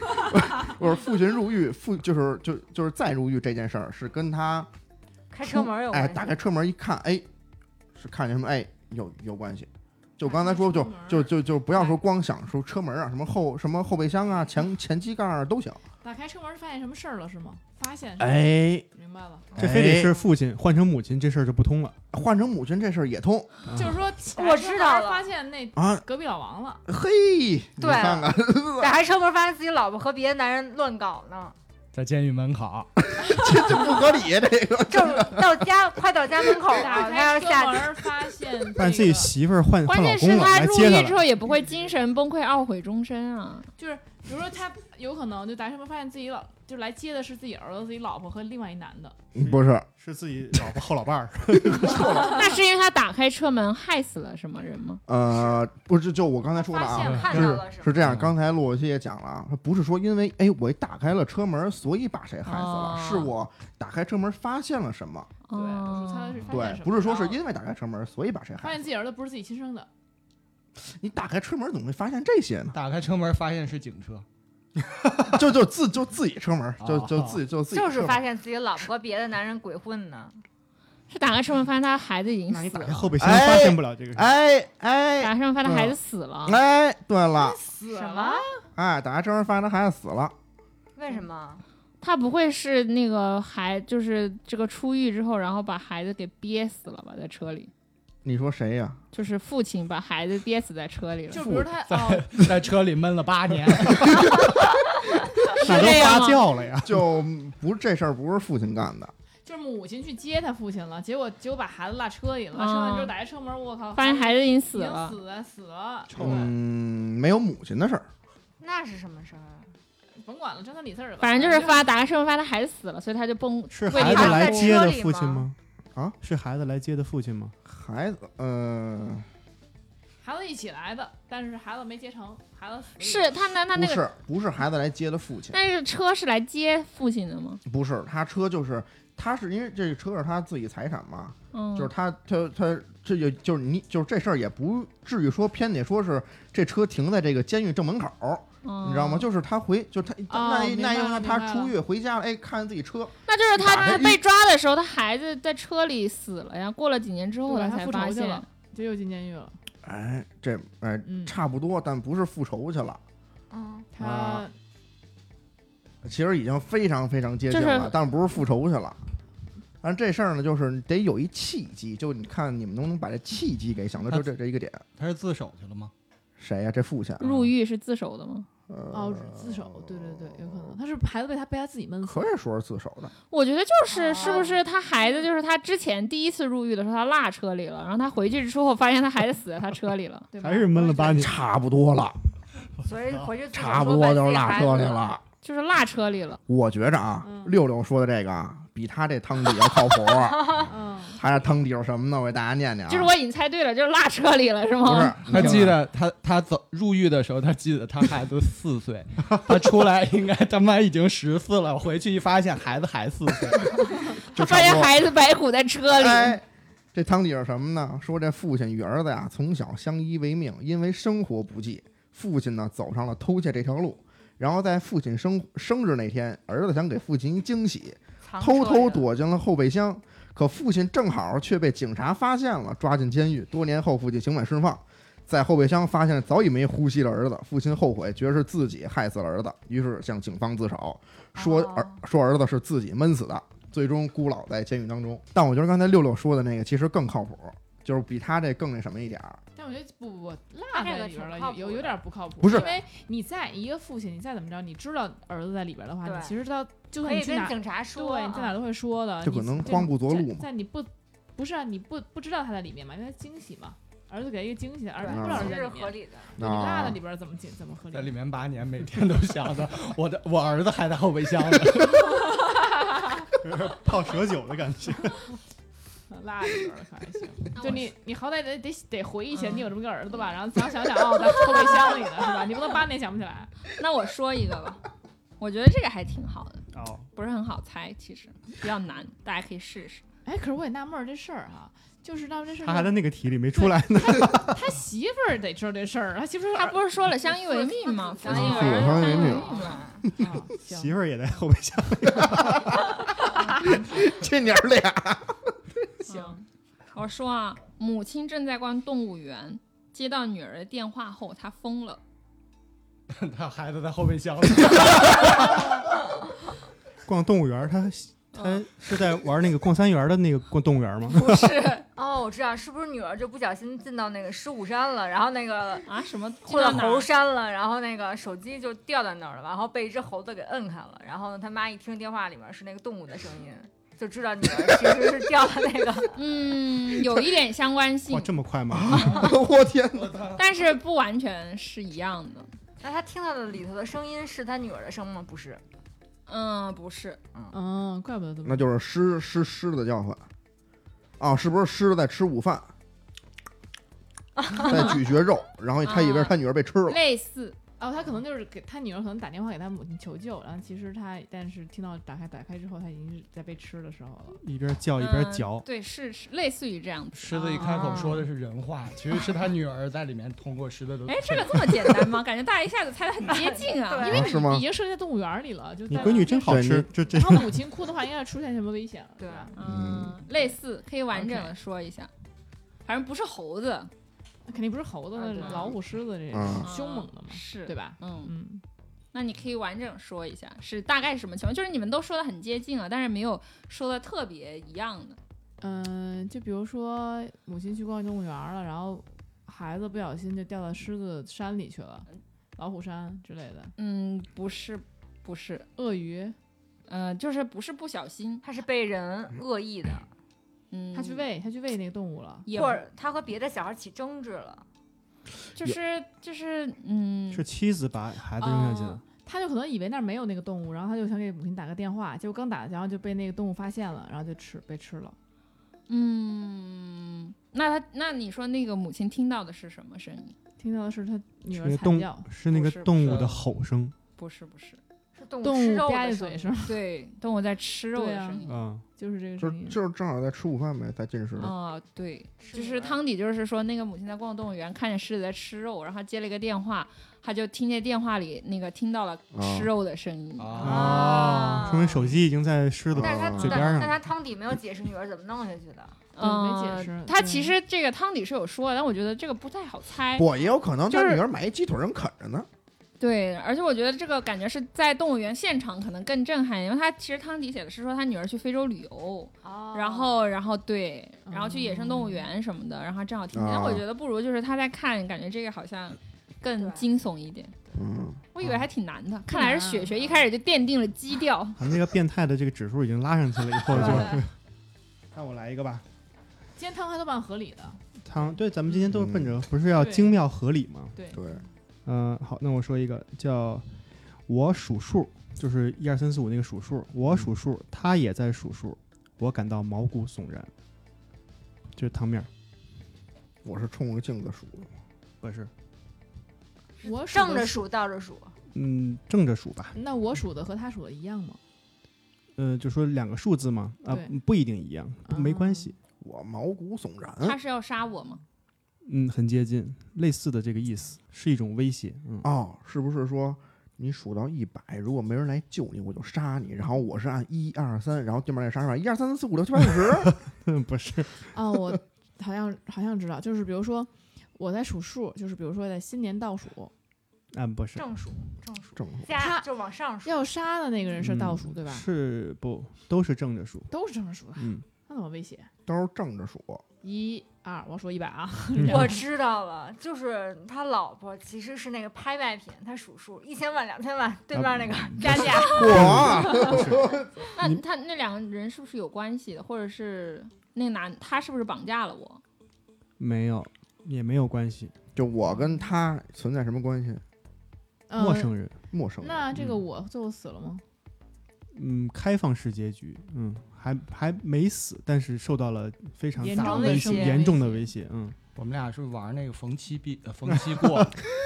我说父亲入狱，父就是就就是再入狱这件事儿是跟他开车门有关哎系。打开车门一看，哎，是看见什么哎有有关系。就刚才说，就就就就不要说光想说车门啊，什么后什么后备箱啊、前前机盖儿啊都行。打开车门发现什么事儿了是吗？发现，哎，明白了，这非得哎。是父亲换成母亲，这事儿就不通了。换成母亲这事儿也通。啊。就是说我知道了。发现那啊。隔壁老王了，嘿，你对看看，打开车门发现自己老婆和别的男人乱搞呢，在监狱门口，这这不合理，这个？正到家快到家门口打了，他要下去。门发现但自己媳妇儿换关换老公了，键是他。入狱之后也不会精神崩溃、懊悔终身啊。就是比如说他有可能就打开车门发现自己老就来接的是自己儿子、自己老婆和另外一男的，不是是自己老婆后老伴儿，那是因为他打开车门害死了什么人吗？呃，不是，就我刚才说的啊，发现看是到了是吗？是这样。嗯刚才洛西也讲了啊，他不是说因为哎我打开了车门，所以把谁害死了，哦是我打开车门发现了什么，对，是发现对什，么不是说是然后因为打开车门所以把谁发害死发。现自己儿子不是自己亲生的，你打开车门怎么会发现这些呢？打开车门发现是警车，就就自就自己车门，就就哦自己就自己就是发现自己老婆和别的男人鬼混呢。是打开车门发现他孩子已经那你死了，打开后备箱发现不了这个事。哎哎打开车门发现他孩子死了。哎，对了，死什么了，？哎，打开车门发现他孩子死了，为什么？他不会是那个孩，就是这个出狱之后，然后把孩子给憋死了吧，在车里？你说谁呀？就是父亲把孩子憋死在车里了。就不是他哦，在车里闷了八年。那都发这样吗酵了呀。就不这事儿不是父亲干的，就是母亲去接他父亲了，结果结果把孩子落车里了，落车完之后打开车门，我靠，发现孩子已经已死了。死了死了，臭对嗯，没有母亲的事儿。那是什么事儿啊？甭管了，张三李四儿吧，反正就是发打开车门，发现他孩子死了，所以他就崩。是为孩子来在接的车里吗父亲吗？啊，是孩子来接的父亲吗？孩子，呃，孩子一起来的，但是孩子没接成，孩子死了。是他那他不那个，是，不是孩子来接的父亲，但是车是来接父亲的吗？不是，他车就是他是因为这个车是他自己财产嘛，嗯，就是他他他这就就是你就是这事儿也不至于说偏得说是这车停在这个监狱正门口你知道吗？就是他回就是他那那用了明白了他出狱回家了，哎，看见自己车，那就是他被抓的时候，他孩子在车里死了呀。过了几年之后，对他才发现复仇去了。就又进监狱了。哎，这哎嗯，差不多，但不是复仇去了。嗯，他啊其实已经非常非常接近了，但不是复仇去了。但这事儿呢，就是得有一契机，就你看你们能不能把这契机给想到，就这这一个点。他是自首去了吗？谁呀、这父亲啊入狱是自首的吗？呃哦自首，对对对，有可能他是孩子被他被他自己闷死可。以说是自首的。我觉得就是哦是不是他孩子就是他之前第一次入狱的时候他落车里了，然后他回去之后发现他孩子死在他车里了。对吧还是闷了八年？差不多了，所以回去差不多就是落自己孩子车里了。就是落车里了，我觉着啊，嗯六六说的这个啊，比他这汤底要靠谱。嗯，他这汤底是什么呢？我给大家念念啊。就是我已经猜对了，就是落车里了，是吗不是？，他记得他他走入狱的时候，他记得他孩子四岁，他出来应该他妈已经十四了，回去一发现孩子还四岁，他发现孩子白骨在车里，哎，这汤底是什么呢？说这父亲与儿子呀从小相依为命，因为生活不济，父亲呢走上了偷窃这条路。然后在父亲生生日那天，儿子想给父亲一惊喜，藏偷偷躲进了后备箱。可父亲正好却被警察发现了，抓进监狱。多年后，父亲刑满释放，在后备箱发现早已没呼吸的儿子。父亲后悔，觉得是自己害死了儿子，于是向警方自首，说哦儿说儿子是自己闷死的，最终孤老在监狱当中。但我觉得刚才六六说的那个其实更靠谱，就是比他这更那什么一点儿。但我觉得不不不，落他这个在里边了，有有有点不靠谱。不是因为你在一个父亲，你再怎么着，你知道儿子在里边的话，你其实知道就算警察说，对，你在哪都会说的。就可你在能慌不择路嘛在在你不不是啊，你不不知道他在里面嘛，因为他惊喜嘛，儿子给他一个惊喜，儿子对不知道在里面。合理的。对你落啊在里边怎么进怎么合理？在里面八年，每天都想着我的我儿子还在后备箱呢。泡蛇酒的感觉。落里边了可还行。就你你好歹得得得回忆起来，嗯你有这么个儿子吧，然后想想想哦，在后备箱里呢是吧？你不能八年想不起来。那我说一个吧，我觉得这个还挺好的，哦，不是很好猜，其实比较难，大家可以试试。哎，可是我也纳闷儿这事儿哈，就是纳闷这事儿。他还在那个题里没出来呢。他媳妇儿得知道这事儿，他媳妇儿他不是说了相依为命吗？相依为命相依为命 媳，妇儿也在后备箱里。这娘俩，行，我说啊，母亲正在逛动物园，接到女儿的电话后，她疯了。他孩子在后备箱里，逛动物园儿，他他是在玩那个逛三园的那个逛动物园吗？不是。哦，我知道，是不是女儿就不小心进到那个狮虎山了，然后那个啊，什么？或者进到猴山了，然后那个手机就掉在那儿了，然后被一只猴子给摁开了，然后呢，他妈一听电话里面是那个动物的声音，就知道女儿其实是掉了那个。嗯，有一点相关性哇，，这么快吗？我天哪！但是不完全是一样的。那他听到的里头的声音是他女儿的声吗？不是，嗯，不是，嗯，怪不得这么那就是狮狮狮子的叫唤。啊，是不是狮子在吃午饭，在咀嚼肉，然后他以为他女儿被吃了。类似，哦，他可能就是给他女儿可能打电话给他母亲求救，然后其实他但是听到打开打开之后，他已经是在被吃的时候了。一边叫一边嗯嚼。对，是是类似于这样子。狮子一开口说的是人话，其实是他女儿在里面通过狮子的。哎，这个这么简单吗？感觉大家一下子猜的很接近啊。因为你已经设在动物园里了，就在你闺女真好吃，这这然后母亲哭的话，应该是出现什么危险了，对吧？嗯，类似，可以完整的说一下。反正不是猴子，那肯定不是猴子，老虎、狮子这嗯种凶猛的嘛，是对？吧？嗯，嗯，那你可以完整说一下，是大概是什么情况？就是你们都说的很接近了，但是没有说的特别一样的。嗯，就比如说母亲去逛动物园了，然后孩子不小心就掉到狮子山里去了，老虎山之类的，嗯，不是，不是，鳄鱼，呃，就是不是不小心，他是被人恶意的，嗯，他去喂，他去喂那个动物了。也或者他和别的小孩起争执了。就是就是嗯，是妻子把孩子扔下去的哦，他就可能以为那儿没有那个动物，然后他就想给母亲打个电话，结果刚打，然后就被那个动物发现了，然后就吃被吃了。嗯，那他那你说那个母亲听到的是什么声音？听到的是他女儿是那动惨叫，是那个动物的吼声不是不是，是动物吧的声音唧嘴是吗？对，动物在吃肉的声音。啊，就是这个就声音。就是正好在吃午饭呗，在进食。啊，对，就是汤底，就是说那个母亲在逛动物园，看见狮子在吃肉，然后接了一个电话，他就听见电话里那个听到了吃肉的声音。啊，啊说明手机已经在狮子但是他啊嘴边上但但他汤底没有解释女儿怎么弄下去的。嗯没嗯，解释他其实这个汤底是有说的，但我觉得这个不太好猜。不，也有可能就是他女儿买一鸡腿正啃着呢。对，而且我觉得这个感觉是在动物园现场可能更震撼，因为他其实汤底写的是说他女儿去非洲旅游，哦然后然后对，然后去野生动物哦园什么的，然后正好听见。我觉得不如就是他在看，感觉这个好像更惊悚一点。嗯，我以为还挺难的，看来是雪雪一开始就奠定了基调。啊，那个变态的这个指数已经拉上去了，以后就对 那我来一个吧。今天汤还都蛮合理的。汤对，咱们今天都是奔着嗯不是要精妙合理吗？对，对，嗯、好，那我说一个叫我数数，就是一二三四五那个数数，我数数，他也在数数，我感到毛骨悚然。这是汤面，我是冲着镜子数的。不是，我数的是，正着数倒着数，嗯，正着数吧。那我数的和他数的一样吗？呃，就说两个数字嘛，啊、对不一定一样，没关系。我毛骨悚然。他是要杀我吗？嗯，很接近，类似的这个意思，是一种威胁。嗯，哦，是不是说你数到一百，如果没人来救你，我就杀你？然后我是按一二三，然后对面也杀上一二三四五六七八九十。不是，哦，我好像好像知道，就是比如说我在数数，就是比如说在新年倒数，嗯，不是，正数正数正数加他就往上数。要杀的那个人是倒数，嗯对吧？是不都是正着数？都是正着数的，嗯，那怎么威胁？都是正着数。一二，我数一百啊，我知道了，就是他老婆其实是那个拍卖品，他数数一千万、两千万，对面那个加价。我那他那两个人是不是有关系的，或者是那个男他是不是绑架了我？没有，也没有关系，就我跟他存在什么关系？呃陌生人。陌生人。那这个我最后死了吗？嗯，开放式结局，嗯，还还没死，但是受到了非常严大的威重的威胁胁严重的威胁，嗯，我们俩是玩那个逢七必呃逢七过，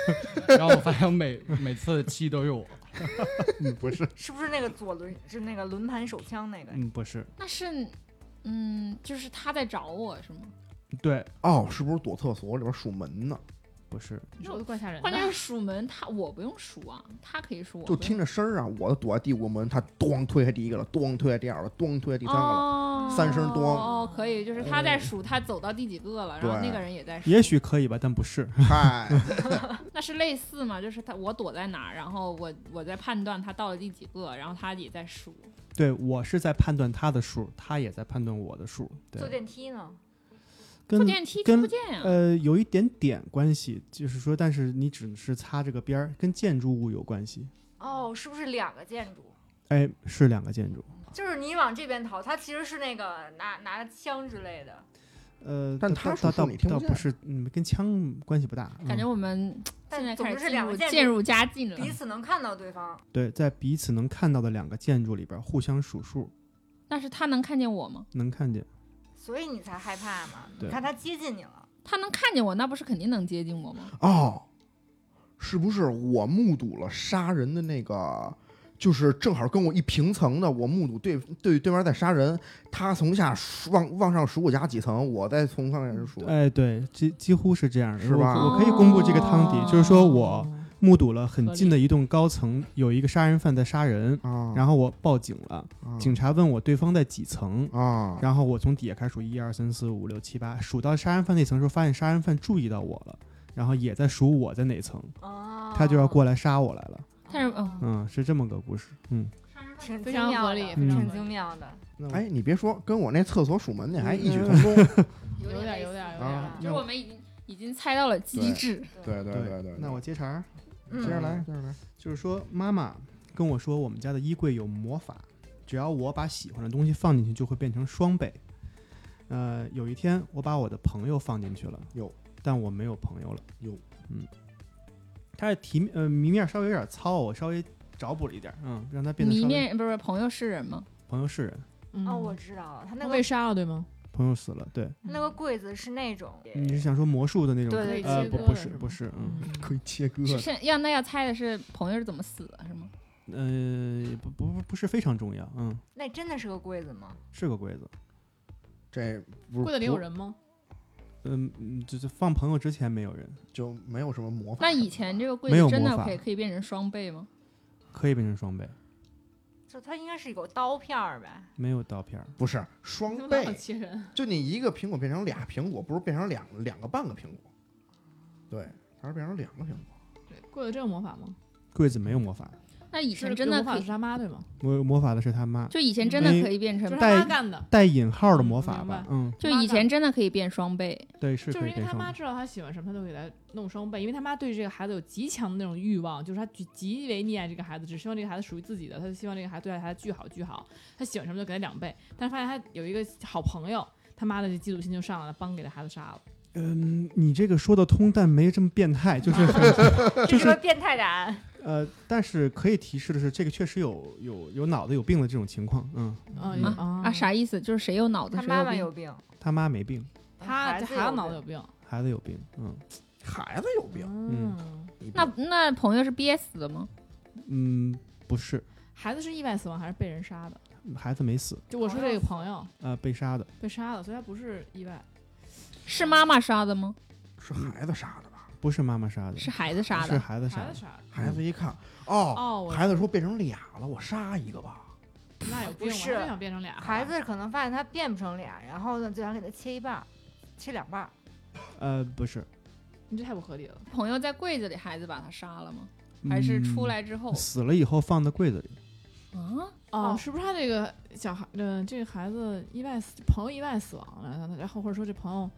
然后我发现每每次七都有我。嗯，不是，是不是那个左轮是那个轮盘手枪那个？嗯，不是，那是，嗯，就是他在找我是吗？对，哦，是不是躲厕所里边数门呢？不是，你说的怪吓人。关键是数门，他我不用数啊，他可以数我。就听着声儿啊，我躲在第五个门，他咣推开第一个了，咣推开第二个了，咣推开第三个了。哦，三声咣哦，可以，就是他在数他走到第几个了，然后那个人也在数。也许可以吧，但不是，嗨，那是类似嘛？就是他我躲在哪儿，然后我我在判断他到了第几个，然后他也在数。对我是在判断他的数，他也在判断我的数，对坐，电梯呢？跟坐电梯跟听不见呀、呃有一点点关系，就是说，但是你只是擦这个边儿，跟建筑物有关系，哦，是不是两个建筑？哎，是两个建筑，就是你往这边逃，他其实是那个拿拿枪之类的。呃，但他倒倒你听不见倒不是，嗯，跟枪关系不大，感觉嗯我们但现在开总是始进入两个建筑渐入佳境了。彼此能看到对方，对，在彼此能看到的两个建筑里边互相数数，但是他能看见我吗？能看见。所以你才害怕嘛。你看他接近你了，他能看见我，那不是肯定能接近我吗？哦，是不是我目睹了杀人的那个？就是正好跟我一平层的，我目睹对对对面在杀人，他从下数往往上数我家几层，我再从上面数。哎，对，几几乎是这样的，是吧我我可以公布这个汤底，就是说我哦目睹了很近的一栋高层有一个杀人犯在杀人，啊，然后我报警了，啊。警察问我对方在几层，啊，然后我从底下开始数一二三四五六七八，数到杀人犯那层的时候，发现杀人犯注意到我了，然后也在数我在哪层，哦，他就要过来杀我来了。但是嗯，嗯，是这么个故事。嗯，挺非精妙的常合理非常挺精妙的。哎，你别说，跟我那厕所数门那还异曲嗯同工。有点有点有点。啊就是我们已经已经猜到了机制。对对对对，那我接茬接着来，接着来。就是说妈妈跟我说我们家的衣柜有魔法，只要我把喜欢的东西放进去，就会变成双倍。呃，有一天我把我的朋友放进去了，有，但我没有朋友了，有，嗯，它的题呃谜面稍微有点糙，我稍微找补了一点，嗯，让它变得谜面不是朋友是人吗？朋友是人，嗯哦，我知道了，他那个被杀了，对吗？朋友死了，对，那个柜子是那种，你是想说魔术的那种？对对呃，不不是不是，嗯，可以切割是是要那要猜的是朋友是怎么死的，是吗？呃，不不不不是非常重要，嗯，那真的是个柜子吗？是个柜子，这柜子里有人吗？嗯嗯，就是放朋友之前没有人，就没有什么魔法。那以前这个柜子真的可以可以变成双倍吗？可以变成双倍，就它应该是有刀片儿呗。没有刀片儿，不是双倍，切人？就你一个苹果变成俩苹果，不是变成两两个半个苹果。对，它是变成两个苹果。对柜子这有魔法吗？柜子没有魔法，那以前真的可以有魔法是，他妈对吗？魔魔法的是他妈，就以前真的可以变成就是，他带妈干的，带引号的嗯魔法吧嗯，就以前真的可以变双倍。对，是就是因为他。妈知道他喜欢什么，他都给他弄双倍，因为他妈对这个孩子有极强的那种欲望，就是他极极为溺爱这个孩子，只希望这个孩子属于自己的，他就希望这个孩子对待孩子巨好巨好，他喜欢什么就给他两倍，但是发现他有一个好朋友，他妈的这嫉妒心就上来了，帮给他孩子杀了。嗯，你这个说得通，但没这么变态，就是 很就是这是个变态答案。呃，但是可以提示的是，这个确实有有有脑子有病的这种情况，嗯，嗯啊啊啊，啥意思？就是谁有脑子他妈谁有病妈有病，他妈没病，他这孩子脑子有病。孩子有病，嗯孩子有病，嗯，那那朋友是憋死的吗？嗯，不是，孩子是意外死亡还是被人杀的？孩子没死，就我说这个朋友呃，被杀的，被杀的，所以他不是意外。是妈妈杀的吗？是孩子杀的吧？不是妈妈杀的，是孩子杀是的。孩子杀的孩子，杀的。孩子一看，哦，哦，孩子说变成俩了，我杀一个吧。那有病，不是想变成俩孩。子可能发现他变不成俩，然后呢就想给他切一半，切两半。呃，不是，你这太不合理了。朋友在柜子里，孩子把他杀了吗？还是出嗯来之后？死了以后放在柜子里，啊，哦，哦是不是他这个小孩，呃，这个孩子意外死，朋友意外死亡了，然后或者说这朋友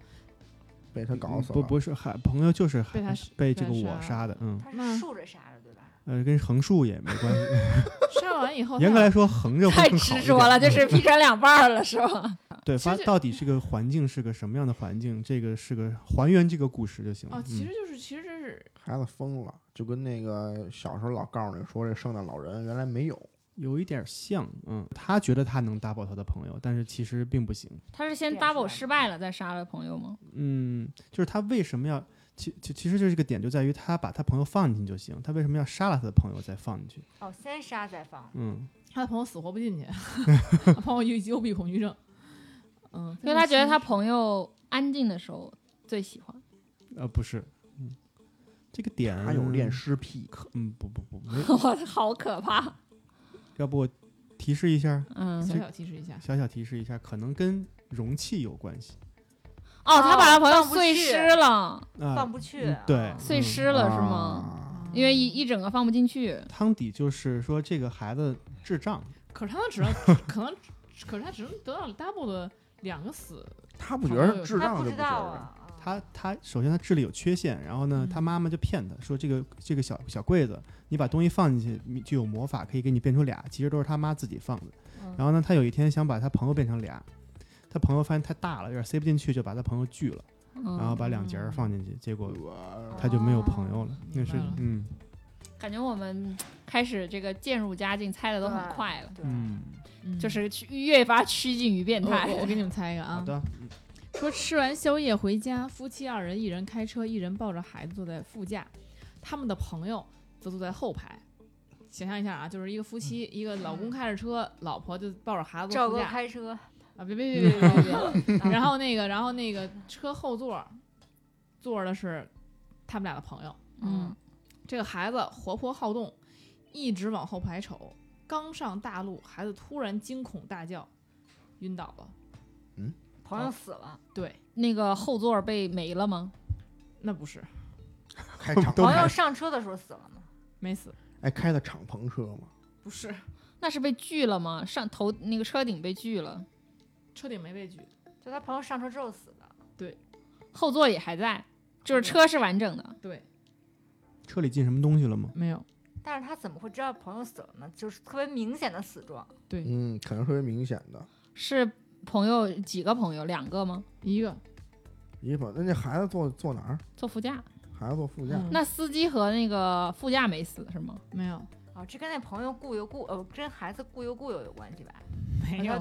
被他搞死了。不不是还朋友就是孩被他被这个我杀的，嗯，他是竖着杀的，对吧？呃，跟横竖也没关系，杀完以后，严格来说横着会太执着了，就是劈成两半了，是吧？对，发到底是个环境是个什么样的环境，这个是个还原这个故事就行了。哦，其嗯实就是其实这是孩子疯了，就跟那个小时候老告诉你说这圣诞老人原来没有。有一点像，嗯，他觉得他能 double 他的朋友，但是其实并不行。他是先 double 失败了，再杀了朋友吗？嗯，就是他为什么要，其其其实就这个点就在于他把他朋友放进去就行，他为什么要杀了他的朋友再放进去？哦，先杀再放。嗯，他的朋友死活不进去，他朋友有幽闭恐惧症。嗯，因为他觉得他朋友安静的时候最喜欢。呃，不是，嗯，这个点他有恋尸癖，可，嗯，不不不，没，我好可怕。要不我提示一下，嗯，小小提示一下，小小提示一下，可能跟容器有关系哦，他把他朋友碎尸了，啊。放不去嗯对啊，碎嗯尸了是吗？啊因为一一整个放不进去。汤底就是说这个孩子智障，可是他能只能 可能，可是他只能得到 double 的两个死。他不觉得智他不知障就不觉得。他他首先他智力有缺陷，然后呢，嗯他妈妈就骗他说这个这个小小柜子，你把东西放进去就有魔法，可以给你变出俩，其实都是他妈自己放的。嗯然后呢，他有一天想把他朋友变成俩，他朋友发现太大了，有点塞不进去，就把他朋友锯了，嗯，然后把两节儿放进去，结果他就没有朋友了。哦那是嗯感觉我们开始这个渐入佳境，猜的都很快了，嗯，嗯就是越发趋近于变态。我我给你们猜一个啊，好的，说吃完宵夜回家，夫妻二人，一人开车，一人抱着孩子坐在副驾，他们的朋友则坐在后排。想象一下啊，就是一个夫妻，一个老公开着车，老婆就抱着孩子赵哥坐副驾开车，啊，别别别别别别 别，然后那个，然后那个车后座坐着的是他们俩的朋友，嗯，这个孩子活泼好动，一直往后排瞅，刚上大路，孩子突然惊恐大叫，晕倒了。朋友死了，对，那个后座被没了吗？那不是 开敞朋友开上车的时候死了吗？没死，哎开的敞篷车吗，不是那是被锯了吗？上头那个车顶被锯了，车顶没被锯，就他朋友上车之后死的。对后座也还在，就是车是完整的。对，车里进什么东西了吗？没有，但是他怎么会知道朋友死了呢？就是特别明显的死状。对嗯，可能特别明显的。是朋友几个朋友？两个吗？一个一会儿那那孩子坐坐哪儿？坐副驾。孩子坐副驾。嗯那司机和那个副驾没死是吗？没有哦，这跟那朋友固有固呃，跟孩子固有固有有关系吧？没有。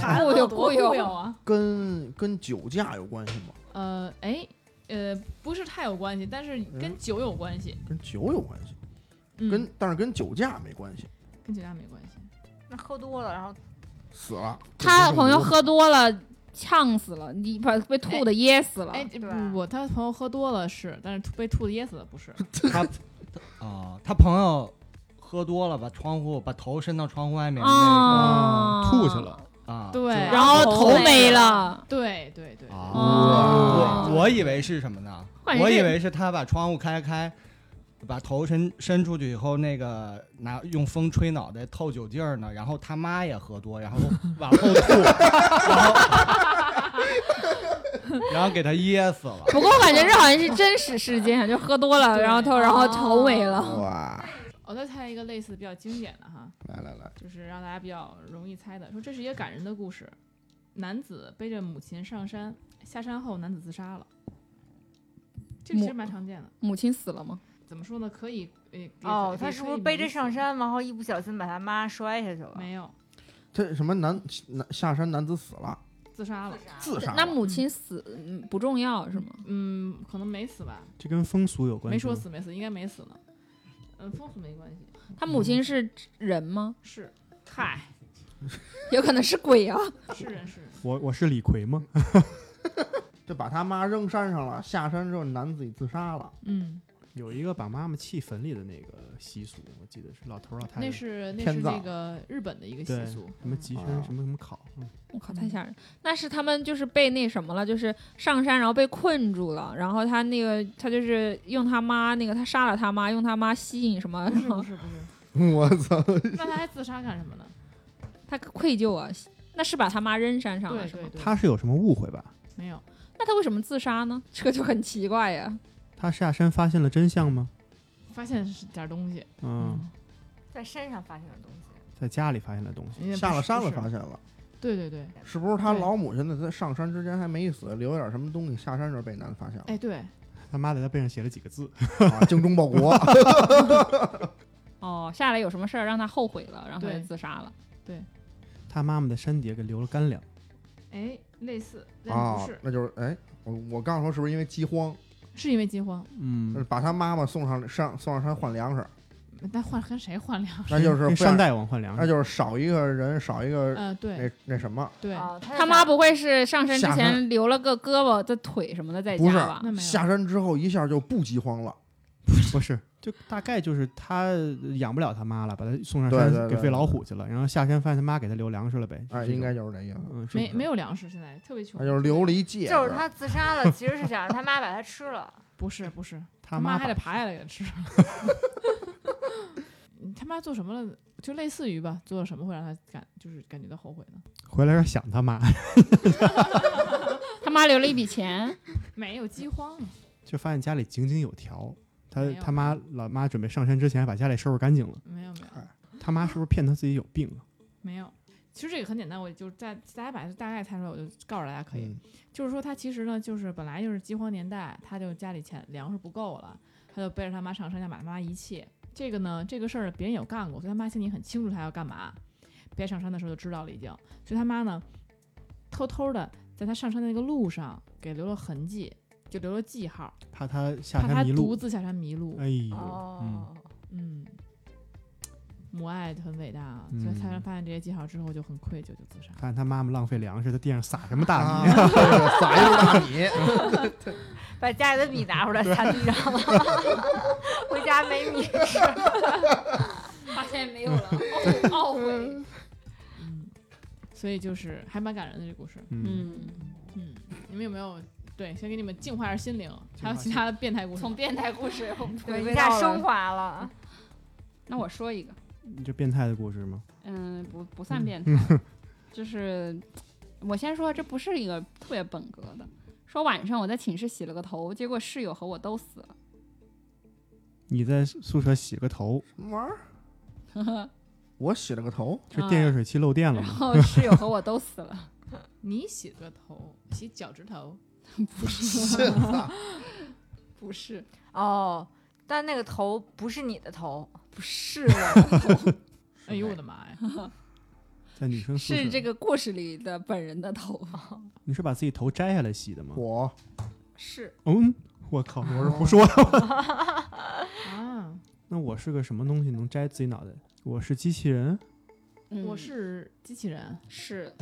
孩子有 多固有啊？跟跟酒驾有关系吗？呃，哎，呃，不是太有关系，但是跟酒有关系，跟酒有关系，嗯跟但是跟酒驾没关系。跟酒驾没关系。那喝多了，然后死了，他朋友喝多了，呛死了，你把被吐的噎死了。哎，不不，他朋友喝多了是，但是吐被吐的噎死的不是。他啊，他朋友喝多了，把窗户把头伸到窗户外面那啊，吐去了。啊，对，然后头没了。对对对，我我以为是什么呢？我以为是他把窗户开开，把头伸伸出去以后，那个拿用风吹脑袋透酒劲儿呢，然后他妈也喝多，然后 往后吐，然后然后给他噎死了。不过我感觉这好像是真实事件，就喝多了，然后头然后头没了。哇，我再猜一个类似比较经典的哈，来来来，就是让大家比较容易猜的，说这是一个感人的故事。男子背着母亲上山，下山后男子自杀了。这个其实蛮常见的。母亲死了吗？怎么说呢？可以，呃，哦，他是不是背着上山，然后一不小心把他妈摔下去了？没有这什么男男下山男子死了，自杀了？自杀。那母亲死嗯不重要是吗？嗯，可能没死吧，这跟风俗有关系？没说死没死，应该没死呢。嗯，风俗没关系，他母亲是人吗？是，嗨，有可能是鬼啊！是人是人。我我是李逵吗？就把他妈扔山上了，下山之后男子己自杀了。嗯，有一个把妈妈弃坟里的那个习俗，我记得是老头儿老太太。那是那是那个日本的一个习俗，什么吉啊生什么什么考，嗯我靠，太吓人！那是他们就是被那什么了，就是上山然后被困住了，然后他那个他就是用他妈那个他杀了他妈，用他妈吸引什么，不是不是不是，我操！那他还自杀干什么呢？他愧疚啊，那是把他妈扔山上了是吗？他是有什么误会吧？没有，那他为什么自杀呢？这个就很奇怪呀。他下山发现了真相吗？发现是点东西，嗯，在山上发现的东西。在家里发现的东西。下了山了，发现了，对对对，是不是他老母亲呢？在上山之前还没死，留点什么东西，下山时候被男的发现了。哎对，他妈在他背上写了几个字，啊，精忠报国。哦，下来有什么事儿让他后悔了，然后自杀了。对他妈妈在山底下给留了干粮。哎，类似，但啊不是，，那就是哎，我我刚说是不是因为饥荒，是因为饥荒，嗯，把他妈妈送上上送上山换粮食，那换跟谁换粮食？那就是山大王换粮食。那就是少一个人，少一个呃，对那那什么，对，哦，他他妈不会是上山之前留了个胳膊、的腿什么的在家吧？下山之后一下就不饥荒了。不是，就大概就是他养不了他妈了，把他送上山给喂老虎去了，然后下山发现他妈给他留粮食了呗。哎，是这种应该就是这意思。嗯，没没有粮食，现在特别穷。就是留了一戒，就是他自杀了，其实是想让他妈把他吃了。不 是不是，他妈还得爬下来给他吃。你 他妈做什么了？就类似于吧，做了什么会让他感就是感觉到后悔呢？回来有点想他妈，他妈留了一笔钱，没有饥荒，就发现家里井井有条。他他妈老妈准备上山之前把家里收拾干净了。没有没有他妈是不是骗他自己有病啊？没有。其实这个很简单，我就在大家把大概猜出来，我就告诉大家可以。嗯就是说他其实呢，就是本来就是饥荒年代，他就家里钱粮食不够了，他就背着他妈上山，下把他妈遗弃。这个呢，这个事儿别人有干过，所以他妈心里很清楚他要干嘛。别上山的时候就知道了已经，所以他妈呢，偷偷的在他上山的那个路上给留了痕迹，就留了记号，怕他下怕他山迷路。独自下山迷路。哎呦，嗯，哦，嗯，母爱很伟大啊！嗯所以他发现这些记号之后就很愧疚，就自杀。发现他妈妈浪费粮食，在地上撒什么大啊米？撒一溜大米，把家里的米拿出来撒地上了，回家没米吃。发现没有了，懊懊悔。嗯，所以就是还蛮感人的这故事。嗯，嗯，嗯，你们有没有对先给你们净化一下心灵？还有其他的变态故事？从变态故事一下升华了。那我说一个，你这变态的故事吗？嗯，不不算变态，就是我先说，这不是一个特别本格的。说晚上我在寝室洗了个头，结果室友和我都死了。你在宿舍洗个头，什么玩意儿？我洗了个头，是电热水器漏电了然？后室友和我都死了。你洗个头，洗脚趾头，不是，不是，哦，但那个头不是你的头，不是我，哎呦我的妈呀！在女生宿舍，是这个故事里的本人的头。你是把自己头摘下来洗的吗？我。是，嗯，我靠，我是胡说的。啊，那我是个什么东西能摘自己脑袋？我是机器人，嗯。我是机器人，是。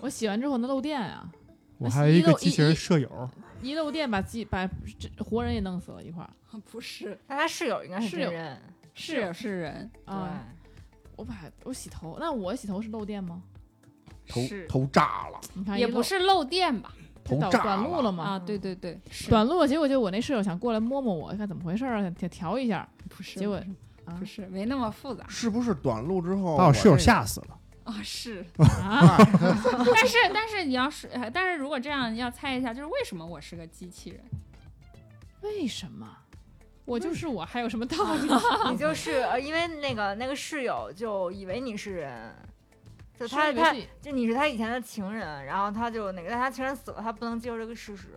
我洗完之后能漏电啊，我还有一个机器人一舍友，一漏电把机把这活人也弄死了一块儿 不是那他室友应该是室友真人，室友是人？啊。我把我洗头，那我洗头是漏电吗？头是头炸了，你看也不是漏电吧？头炸短路了吗？啊，对对对，是短路了，结果就我那室友想过来摸摸我，看怎么回事儿啊，想调一下，不是？结果不是啊不是，没那么复杂是不是短路之后把我室友吓死了。啊。是，啊，但是但是你要是，呃但是如果这样要猜一下，就是为什么我是个机器人？为什么？我就是我，还有什么道理？你就是呃，因为那个那个室友就以为你是人，就他他就你是他以前的情人，然后他就那个，但他情人死了，他不能接受这个事实，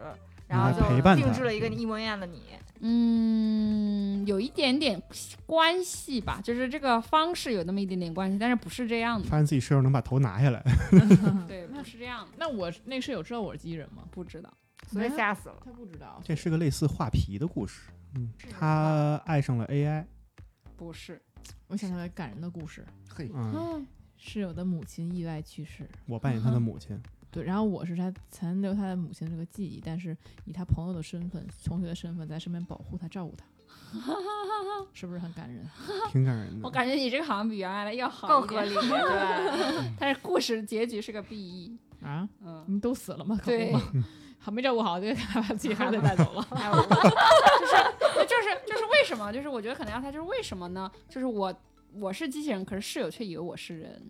然后就陪伴他定制了一个一模一样的你。嗯，有一点点关系吧，就是这个方式有那么一点点关系，但是不是这样的。发现自己室友能把头拿下来，对，不是这样的，那我那室友知道我是机器人吗？不知道。所以吓死了。他不知道。这是个类似画皮的故事。嗯，是他爱上了 AI，不是，我想起来感人的故事，嘿，嗯，嗯，室友的母亲意外去世，我扮演他的母亲，对，然后我是他残留他的母亲这个记忆，但是以他朋友的身份、同学的身份在身边保护他、照顾他，是不是很感人？挺感人的。我感觉你这个好像比原来的要好更合理，对，但是故事结局是个 BE。啊，嗯，你都死了吗？可对不嘛，还没照顾好，就把自己孩子带走了。哎我就是就是就是为什么？就是我觉得可能要他，就是为什么呢？就是我我是机器人，可是室友却以为我是人。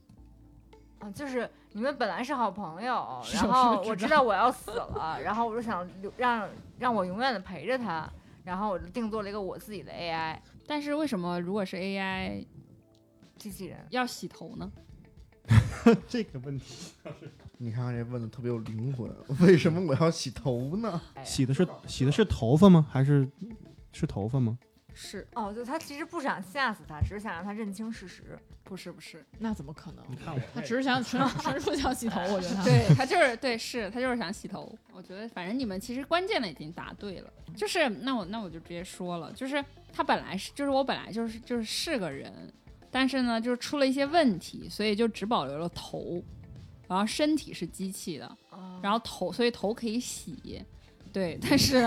嗯，就是你们本来是好朋友，然后我知道我要死了，然后我就想留让让我永远的陪着他，然后我就定做了一个我自己的 AI 但是为什么如果是 AI 机器人。要洗头呢？这个问题，你看看这问的特别有灵魂，为什么我要洗头呢？哎洗的是洗的是头发吗？还是是头发吗？是哦，就他其实不想吓死他，只是想让他认清事实。不是不是？那怎么可能？看我他只是想纯纯属想洗头，我觉得他。对 他就是对，是他就是想洗头。我觉得反正你们其实关键的已经答对了，就是那我那我就直接说了，就是他本来是就是我本来就是就是是个人，但是呢就是出了一些问题，所以就只保留了头，然后身体是机器的，哦然后头所以头可以洗。对，但是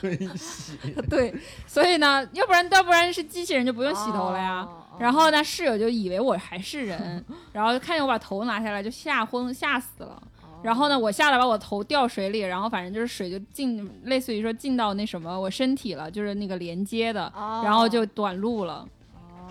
可以洗，对，所以呢，要不然要不然是机器人就不用洗头了呀。哦然后呢，室友就以为我还是人，然后看见我把头拿下来就吓昏吓死了。哦然后呢，我吓得把我头掉水里，然后反正就是水就进，类似于说进到那什么我身体了，就是那个连接的，哦然后就短路了。哦，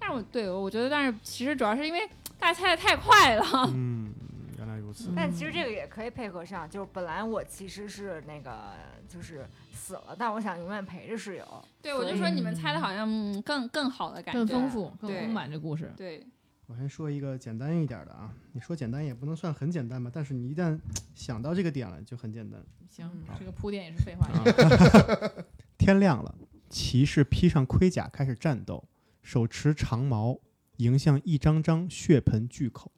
但是我对我觉得，但是其实主要是因为大家猜的太快了。嗯，原来如此。但其实这个也可以配合上，就是本来我其实是那个就是死了，但我想永远陪着室友。对，我就说你们猜的好像嗯更更好的感觉，更丰富、更丰满这故事。对，我先说一个简单一点的啊，你说简单也不能算很简单吧，但是你一旦 想到这个点了，就很简单。行嗯，这个铺垫也是废话。啊天亮了，骑士披上盔甲开始战斗，手持长矛迎向一张张血盆巨口。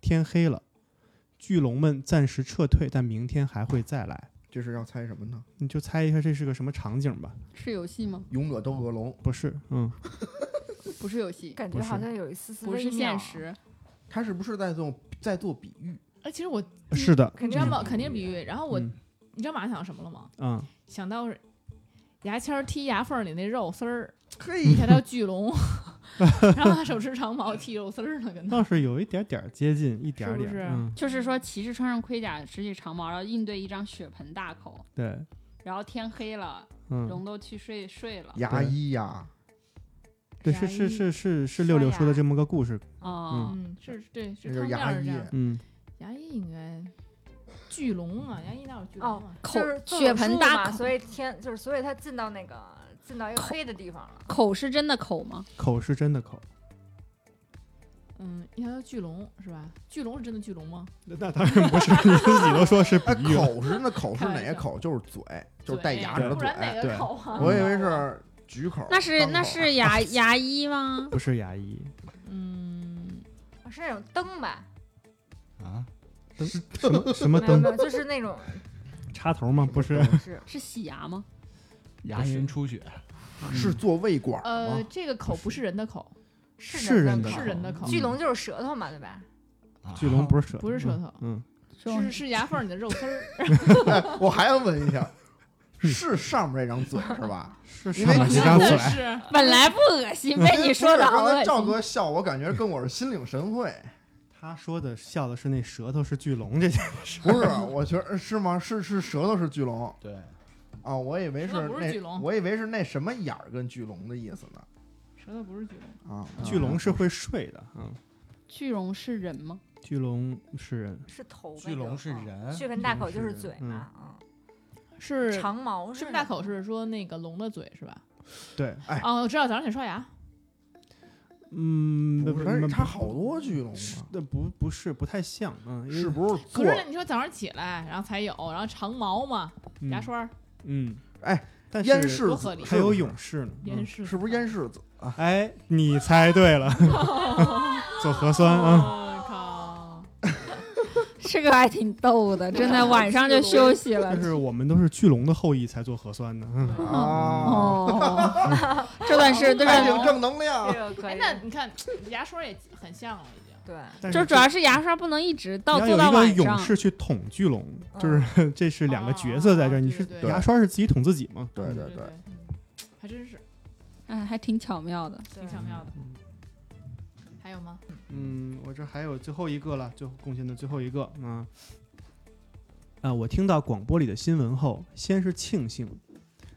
天黑了，巨龙们暂时撤退，但明天还会再来。这是要猜什么呢？你就猜一下这是个什么场景吧？是游戏吗？勇者斗恶龙，不是，嗯，不是游戏，感觉好像有一丝丝不是微妙现。实。他是不是在做在做比喻？哎，其实我是的，你知道吗？肯定比喻。然后我，嗯你知道马上想到什么了吗？嗯，想到牙签儿剔牙缝儿里那肉丝儿，嘿，想到巨龙，然后他手持长矛剔肉丝儿呢，跟他。倒是有一点点儿接近，一点点，是不是？嗯，就是说，骑士穿上盔甲，执起长矛，然后应对一张血盆大口。对，然后天黑了，嗯，龙都去睡睡了。牙医呀，对，是是是是是六六说的这么个故事，哦，嗯，是对，是这就是汤面牙医这样。嗯，牙医应该巨龙啊，牙医哪有巨龙啊？口就是做血手术嘛，盆大口，所以天就是所以他进到那个进到一个黑的地方了。口是真的口吗？口是真的口，嗯，一条叫巨龙是吧？巨龙是真的巨龙吗？那那当然不是，你自己都说是比哎，喻了。口是真的口是哪个口？就是嘴，就是带牙齿的嘴然。哪对个口啊？我以为是举口，那是那是牙 牙医吗？不是牙医，嗯，啊是那种灯吧？啊，什么什么灯没有没有，就是那种插头吗？不是，不是是洗牙吗？牙龈出血，是做胃管呃，这个口不是人的口，是是人的口是人的口，巨龙就是舌头嘛，对吧？啊巨龙不是舌头，不是舌头嗯，是是牙缝里的肉丝儿。哎我还要问一下，是上面这张嘴是吧？是因为上面这张嘴，是本来不恶心，被你说的好恶赵。哥笑，我感觉跟我是心领神会。他说的笑的是那舌头是巨龙这件事，不是，我觉得是吗？是是舌头是巨龙对，啊，我以为是那我以为是那什么眼儿跟巨龙的意思呢舌头不是巨龙，啊。巨龙是会睡的，嗯，巨龙是人吗？巨龙是人，是头呗。巨龙是人，血盆大口就是嘴嘛，嗯，是长毛是这么大口是说那个龙的嘴是吧？对，哎哦，我知道，早上起来刷牙。嗯，不是，差好多巨龙是啊，不不不是不太像，嗯，是不是可？是你说早上起来，然后才有，然后长毛嘛，嗯牙刷儿、嗯，哎，但是还有勇士呢，是不是燕世子啊？哎，你猜对了，做核酸啊，我 靠！这个还挺逗的，真的晚上就休息了但。是我们都是巨龙的后裔才做核酸的，嗯，啊，哦，这段是这段开领正能量这。个可哎，以。那你看牙刷也很像了，已经。对，就主要是牙刷不能一直到你要有一个做到晚上。勇士去捅巨龙，就是 这是两个角色在这儿，哦你是对对牙刷是自己捅自己吗？对对对还真是哎，还挺巧妙的。挺巧妙的。还有吗？嗯，我这还有最后一个了，最后贡献的最后一个啊。啊，我听到广播里的新闻后，先是庆幸，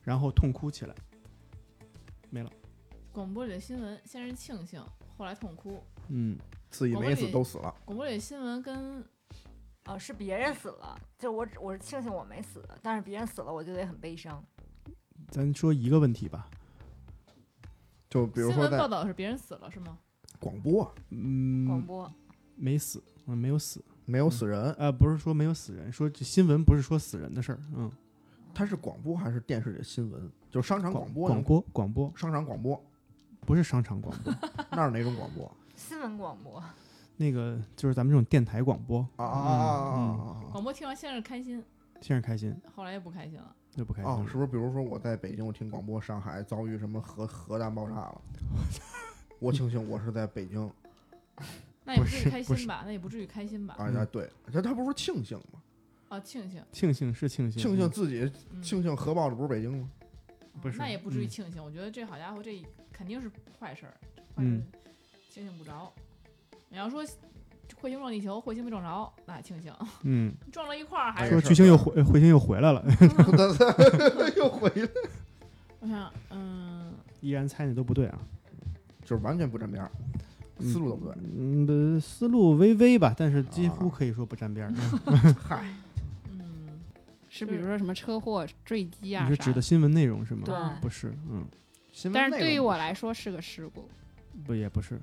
然后痛哭起来。没了。广播里的新闻先是庆幸，后来痛哭。嗯，自己没死都死了。广播里新闻跟哦，是别人死了，就我只我是庆幸我没死，但是别人死了我就得很悲伤。咱说一个问题吧。就比如说报道是别人死了是吗？广播嗯广嗯，播没死，嗯，没有死。没有死人，呃，不是说没有死人，说这新闻不是说死人的事儿。嗯，它是广播还是电视里的新闻？就是商场广播广播广播商场广播，不是商场广播，那是哪种广播？新闻广播，那个就是咱们这种电台广播。啊啊啊啊啊广播听完先是开心，先是开心，后来又不开心了。就不开心！是不是？比如说我在北京，我听广播，上海遭遇什么核核弹爆炸了，我庆幸我是在北京。那也不至于开心吧？那也不至于开心吧？啊，那，对，那他不是庆幸吗？啊，庆幸，庆幸是庆幸，庆幸自己嗯庆幸核爆的不是北京吗？不是那也不至于嗯庆幸。我觉得这好家伙，这肯定是坏事儿，坏事嗯儿庆幸不着。你要说彗星撞地球，彗星没撞着，那还庆幸；嗯，撞到一块儿还是说巨星又回彗星又回来了，又回来，我想，嗯，依然猜的都不对啊。就是完全不沾边儿，思路都不对。嗯，的思路微微吧，但是几乎啊可以说不沾边儿。嗯嗨，嗯，是比如说什么车祸、坠机啊你是。指的新闻内容是吗？对不是，嗯，新闻但是对于我来说是个事故。不也不是，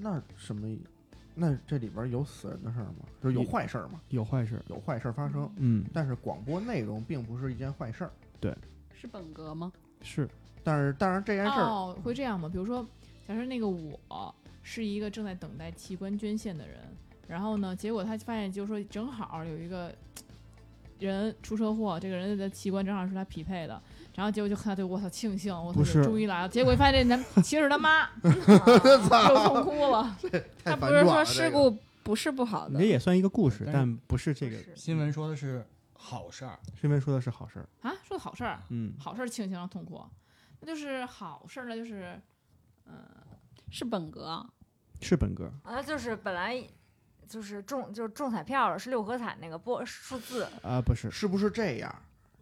那什么意？那这里边有死人的事儿吗？就是有有坏事儿吗？有坏事。有坏事儿发生，嗯，但是广播内容并不是一件坏事儿。对是本格吗？是，但是，但是这件事儿，哦，会这样吗？比如说，假设那个我是一个正在等待器官捐献的人，然后呢，结果他发现就是说正好有一个人出车祸，这个人的器官正好是他匹配的，然后结果就看他对我操庆幸，我终于来了，结果一发现这男其实是他妈，又痛哭了。他不是说事故不是不好的你这，也算一个故事，但不是这个。新闻说的是好事儿，新闻说的是好事儿。啊，说的好事儿，嗯，好事儿庆幸然后痛哭，那就是好事儿，那就是嗯、是本格。是本格。啊，就是本来就是中就是中彩票了，是六合彩那个波数字，啊，不是，是不是这样？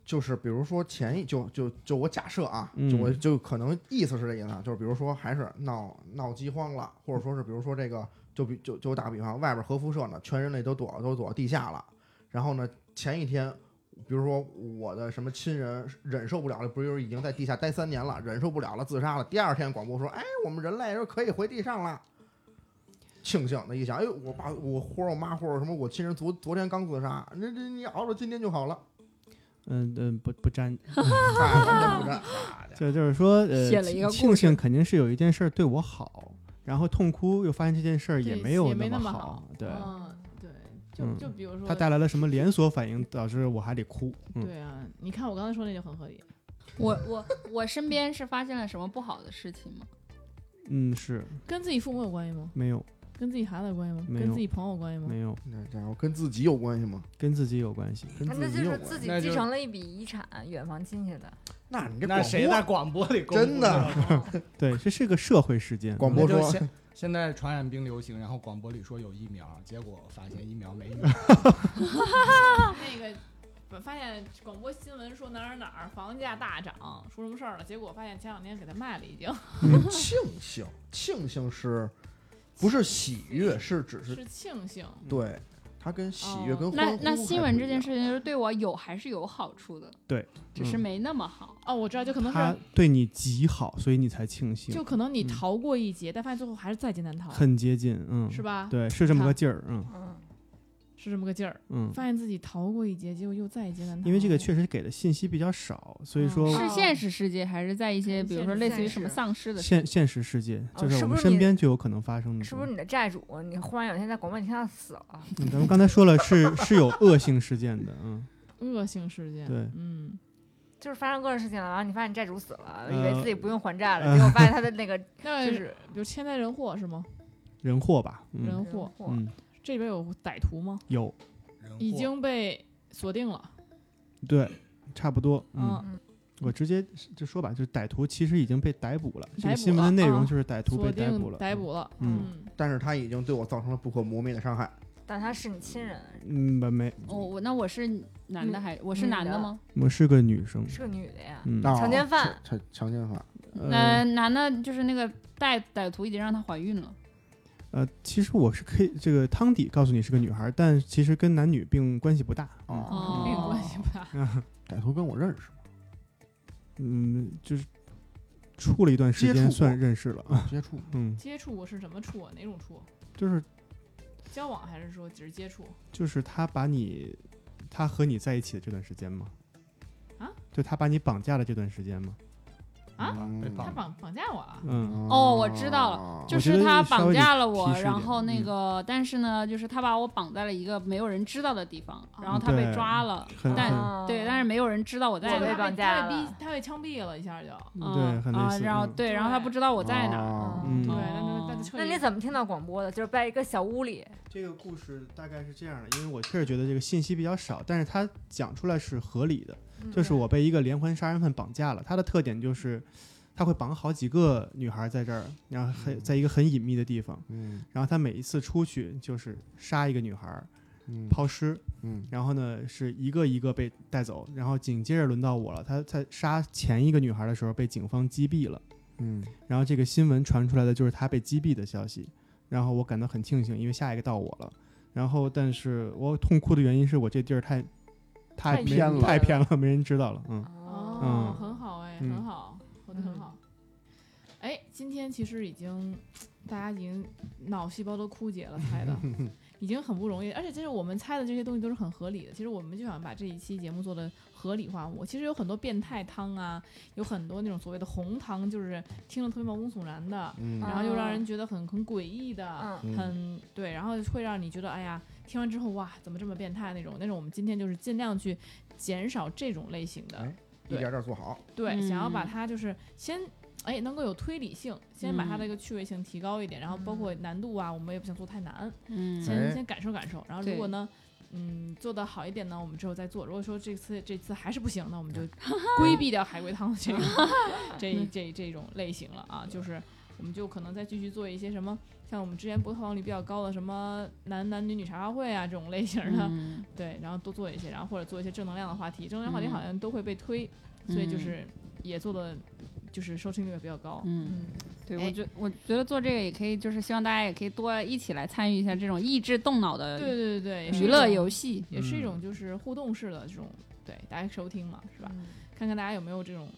就是比如说前一就就就我假设啊，嗯就我就可能意思是这意思啊，就是比如说还是闹闹饥荒了，或者说是比如说这个就比就就打个比方，外边核辐射呢，全人类都躲都躲地下了，然后呢，前一天，比如说我的什么亲人忍受不了了，不是已经在地下待三年了，忍受不了了，自杀了。第二天广播说，哎，我们人类说可以回地上了。庆幸的一想，哎，我爸、我或者我妈或者什么我亲人昨昨天刚自杀，那这你熬到今天就好了。嗯嗯，不不沾，就就是说，呃，庆幸肯定是有一件事儿对我好，然后痛哭又发现这件事儿也没有也没那么么好对，嗯，对，就嗯就比如说它带来了什么连锁反应，导致我还得哭。嗯，对啊，你看我刚才说那就很合理。我我我身边是发现了什么不好的事情吗？嗯，是跟自己父母有关系吗？没有跟自己孩子有关系吗？没有跟自己朋友有关系吗？没有，那家伙跟自己有关系吗？跟自己有关系。跟那自己有关系。就是自己那就继承了一笔遗产，远房亲戚的。那你这那谁在广播里公布真的这个 对，这是个社会事件。广播说那就现 现在传染病流行，然后广播里说有疫苗，结果发现疫苗没用。那个我发现广播新闻说哪儿哪儿哪儿房价大涨，出什么事儿了？结果发现前两天给他卖了，已经庆幸，庆幸是不是喜悦？是只是是庆幸。对，它跟喜悦哦跟那那新闻这件事情就是对我有还是有好处的，对，嗯只是没那么好。哦，我知道，就可能他是，对你极好，所以你才庆幸就，可能你嗯逃过一劫，但发现最后还是在劫难逃，很接近。嗯，是吧？对，是这么个劲儿。嗯嗯，是这么个劲儿。嗯，发现自己逃过一劫，结果又再一劫难逃。因为这个确实给的信息比较少，所以嗯说哦是现实世界还是在一些比如说类似于什么丧尸的现现实世界，哦就是我们身边就有可能发生的。是不是你的债主？你忽然有一天在广播你听他死了，嗯咱们刚才说了是是有恶性事件的，嗯，恶性事件。对嗯，就是发生各种事情了，然后你发现你债主死了，呃以为自己不用还债了，结果发现他的那个 那就是比如天灾人祸是吗？人祸吧，嗯人祸，嗯，这里边有歹徒吗？有，已经被锁定了。对，差不多，嗯，嗯，我直接就说吧，就是歹徒其实已经被逮捕了，这逮捕个新闻的内容就是歹徒被逮捕了，逮捕了。嗯嗯，但是他已经对我造成了不可磨灭的伤害。但他是你亲人，嗯，不没，我我那我是男的还我是男的吗？我是个女生，是个女的呀，强奸犯强强奸犯，呃呃，男的就是那个歹歹徒已经让她怀孕了。呃，其实我是可以这个汤底告诉你是个女孩，但其实跟男女并关系不大，哦并关系不大。歹徒跟我认识吗？嗯，就是处了一段时接触过间算认识了啊，接触嗯，接触过是什么处啊？哪种处？就是交往还是说只是接触？就是他把你，他和你在一起的这段时间吗？啊？就他把你绑架的这段时间吗？啊？他绑绑架我了？嗯，哦我知道了就是他绑架了我然后那嗯个，但是呢，就是他把我绑在了一个没有人知道的地方，然后他被抓了，但对，但是没有人知道我在被哪儿。绑架他被逼了，他被枪毙了一下就。啊，然后对，然后他不知道我在哪对，哦。那就那你怎么听到广播的？就是在一个小屋里，这个故事大概是这样的，因为我确实觉得这个信息比较少，但是他讲出来是合理的。嗯就是我被一个连环杀人犯绑架了，他的特点就是他会绑好几个女孩在这儿，然后很在一个很隐秘的地方，嗯然后他每一次出去就是杀一个女孩，嗯抛尸，嗯然后呢是一个一个被带走，然后紧接着轮到我了。他在杀前一个女孩的时候被警方击毙了，嗯然后这个新闻传出来的就是他被击毙的消息，然后我感到很庆幸，因为下一个到我了。然后，但是我痛哭的原因是我这地儿太太偏了太偏了，没人知道了。嗯，哦，嗯很好哎，嗯很好，活得很好。哎，今天其实已经大家已经脑细胞都枯竭了，猜的 已经很不容易。而且其实我们猜的这些东西都是很合理的。其实我们就想把这一期节目做的合理化。我其实有很多变态汤啊，有很多那种所谓的红汤，就是听着特别毛骨悚然的，嗯然后又让人觉得很很诡异的，嗯，对，然后会让你觉得哎呀，听完之后哇，怎么这么变态那种？那种我们今天就是尽量去减少这种类型的。哎一点点做好。对，想要把嗯它就是先。哎，能够有推理性，先把它嗯。的一个趣味性提高一点，然后包括难度啊，我们也不想做太难，嗯。哎。先先感受感受。然后如果呢，嗯，做的好一点呢，我们之后再做。如果说这次这次还是不行，那我们就 规避掉海龟汤的这个 这这这种类型了啊，就是我们就可能再继续做一些什么，像我们之前播放率比较高的什么男男女女茶话会啊这种类型的，嗯。对，然后多做一些，然后或者做一些正能量的话题，正能量话题嗯。好像都会被推，所以就嗯。是也做的就是收听率也比较高。嗯，对，哎我觉我觉得做这个也可以，就是希望大家也可以多一起来参与一下这种益智动脑的对对对对，娱乐游戏。也是一种就是互动式的这种，对大家收听嘛，是吧？嗯看看大家有没有这种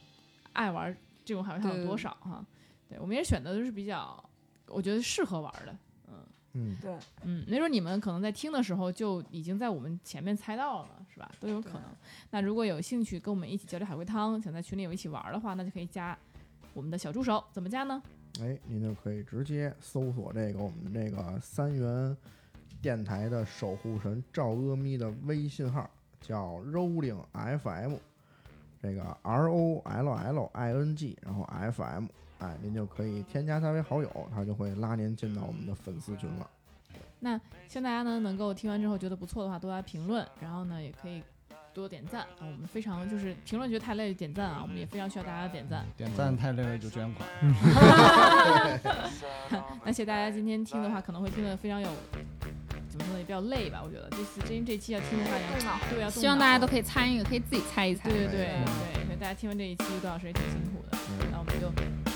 爱玩这种海龟汤有多少哈？对我们也选的都是比较，我觉得适合玩的。嗯，对，嗯，没准你们可能在听的时候就已经在我们前面猜到了，是吧？都有可能。那如果有兴趣跟我们一起交流海龟汤，想在群里有一起玩的话，那就可以加我们的小助手，怎么加呢？哎，您就可以直接搜索这个我们这个三元电台的守护神赵阿咪的微信号，叫 Rolling FM，这个 R O L L I N G，然后 FM，哎，您就可以添加他为好友，他就会拉您进到我们的粉丝群了。那希望大家呢能够听完之后觉得不错的话，多来评论，然后呢也可以多点赞啊。我们非常就是评论觉得太累就点赞啊，我们也非常需要大家的点赞。点赞太累了就捐款。那谢谢大家今天听的话，可能会听得非常有怎么说呢，也比较累吧。我觉得这次这这期要听的话，动脑对，要希望大家都可以参与，可以自己猜一猜。对对对对对，所以大家听完这一期多小时也挺辛苦的。那我们就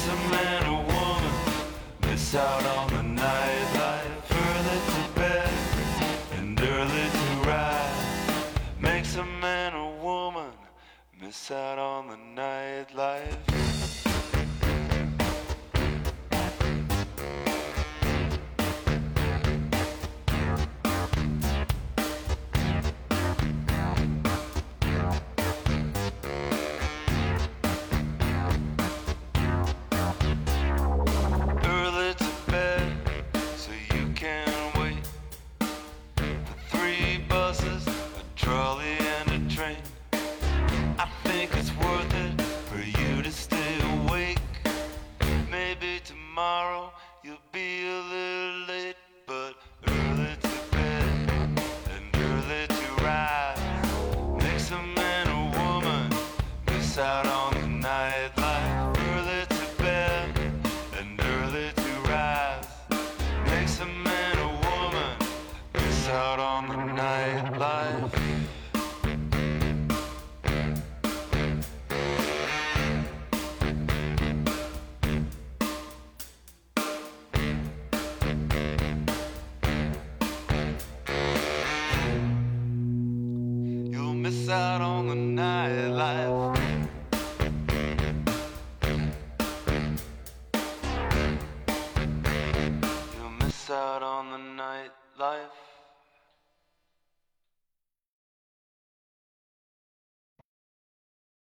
Makes a man or woman miss out on the nightlife. Early to bed and early to rise makes a man or woman miss out on the nightlife.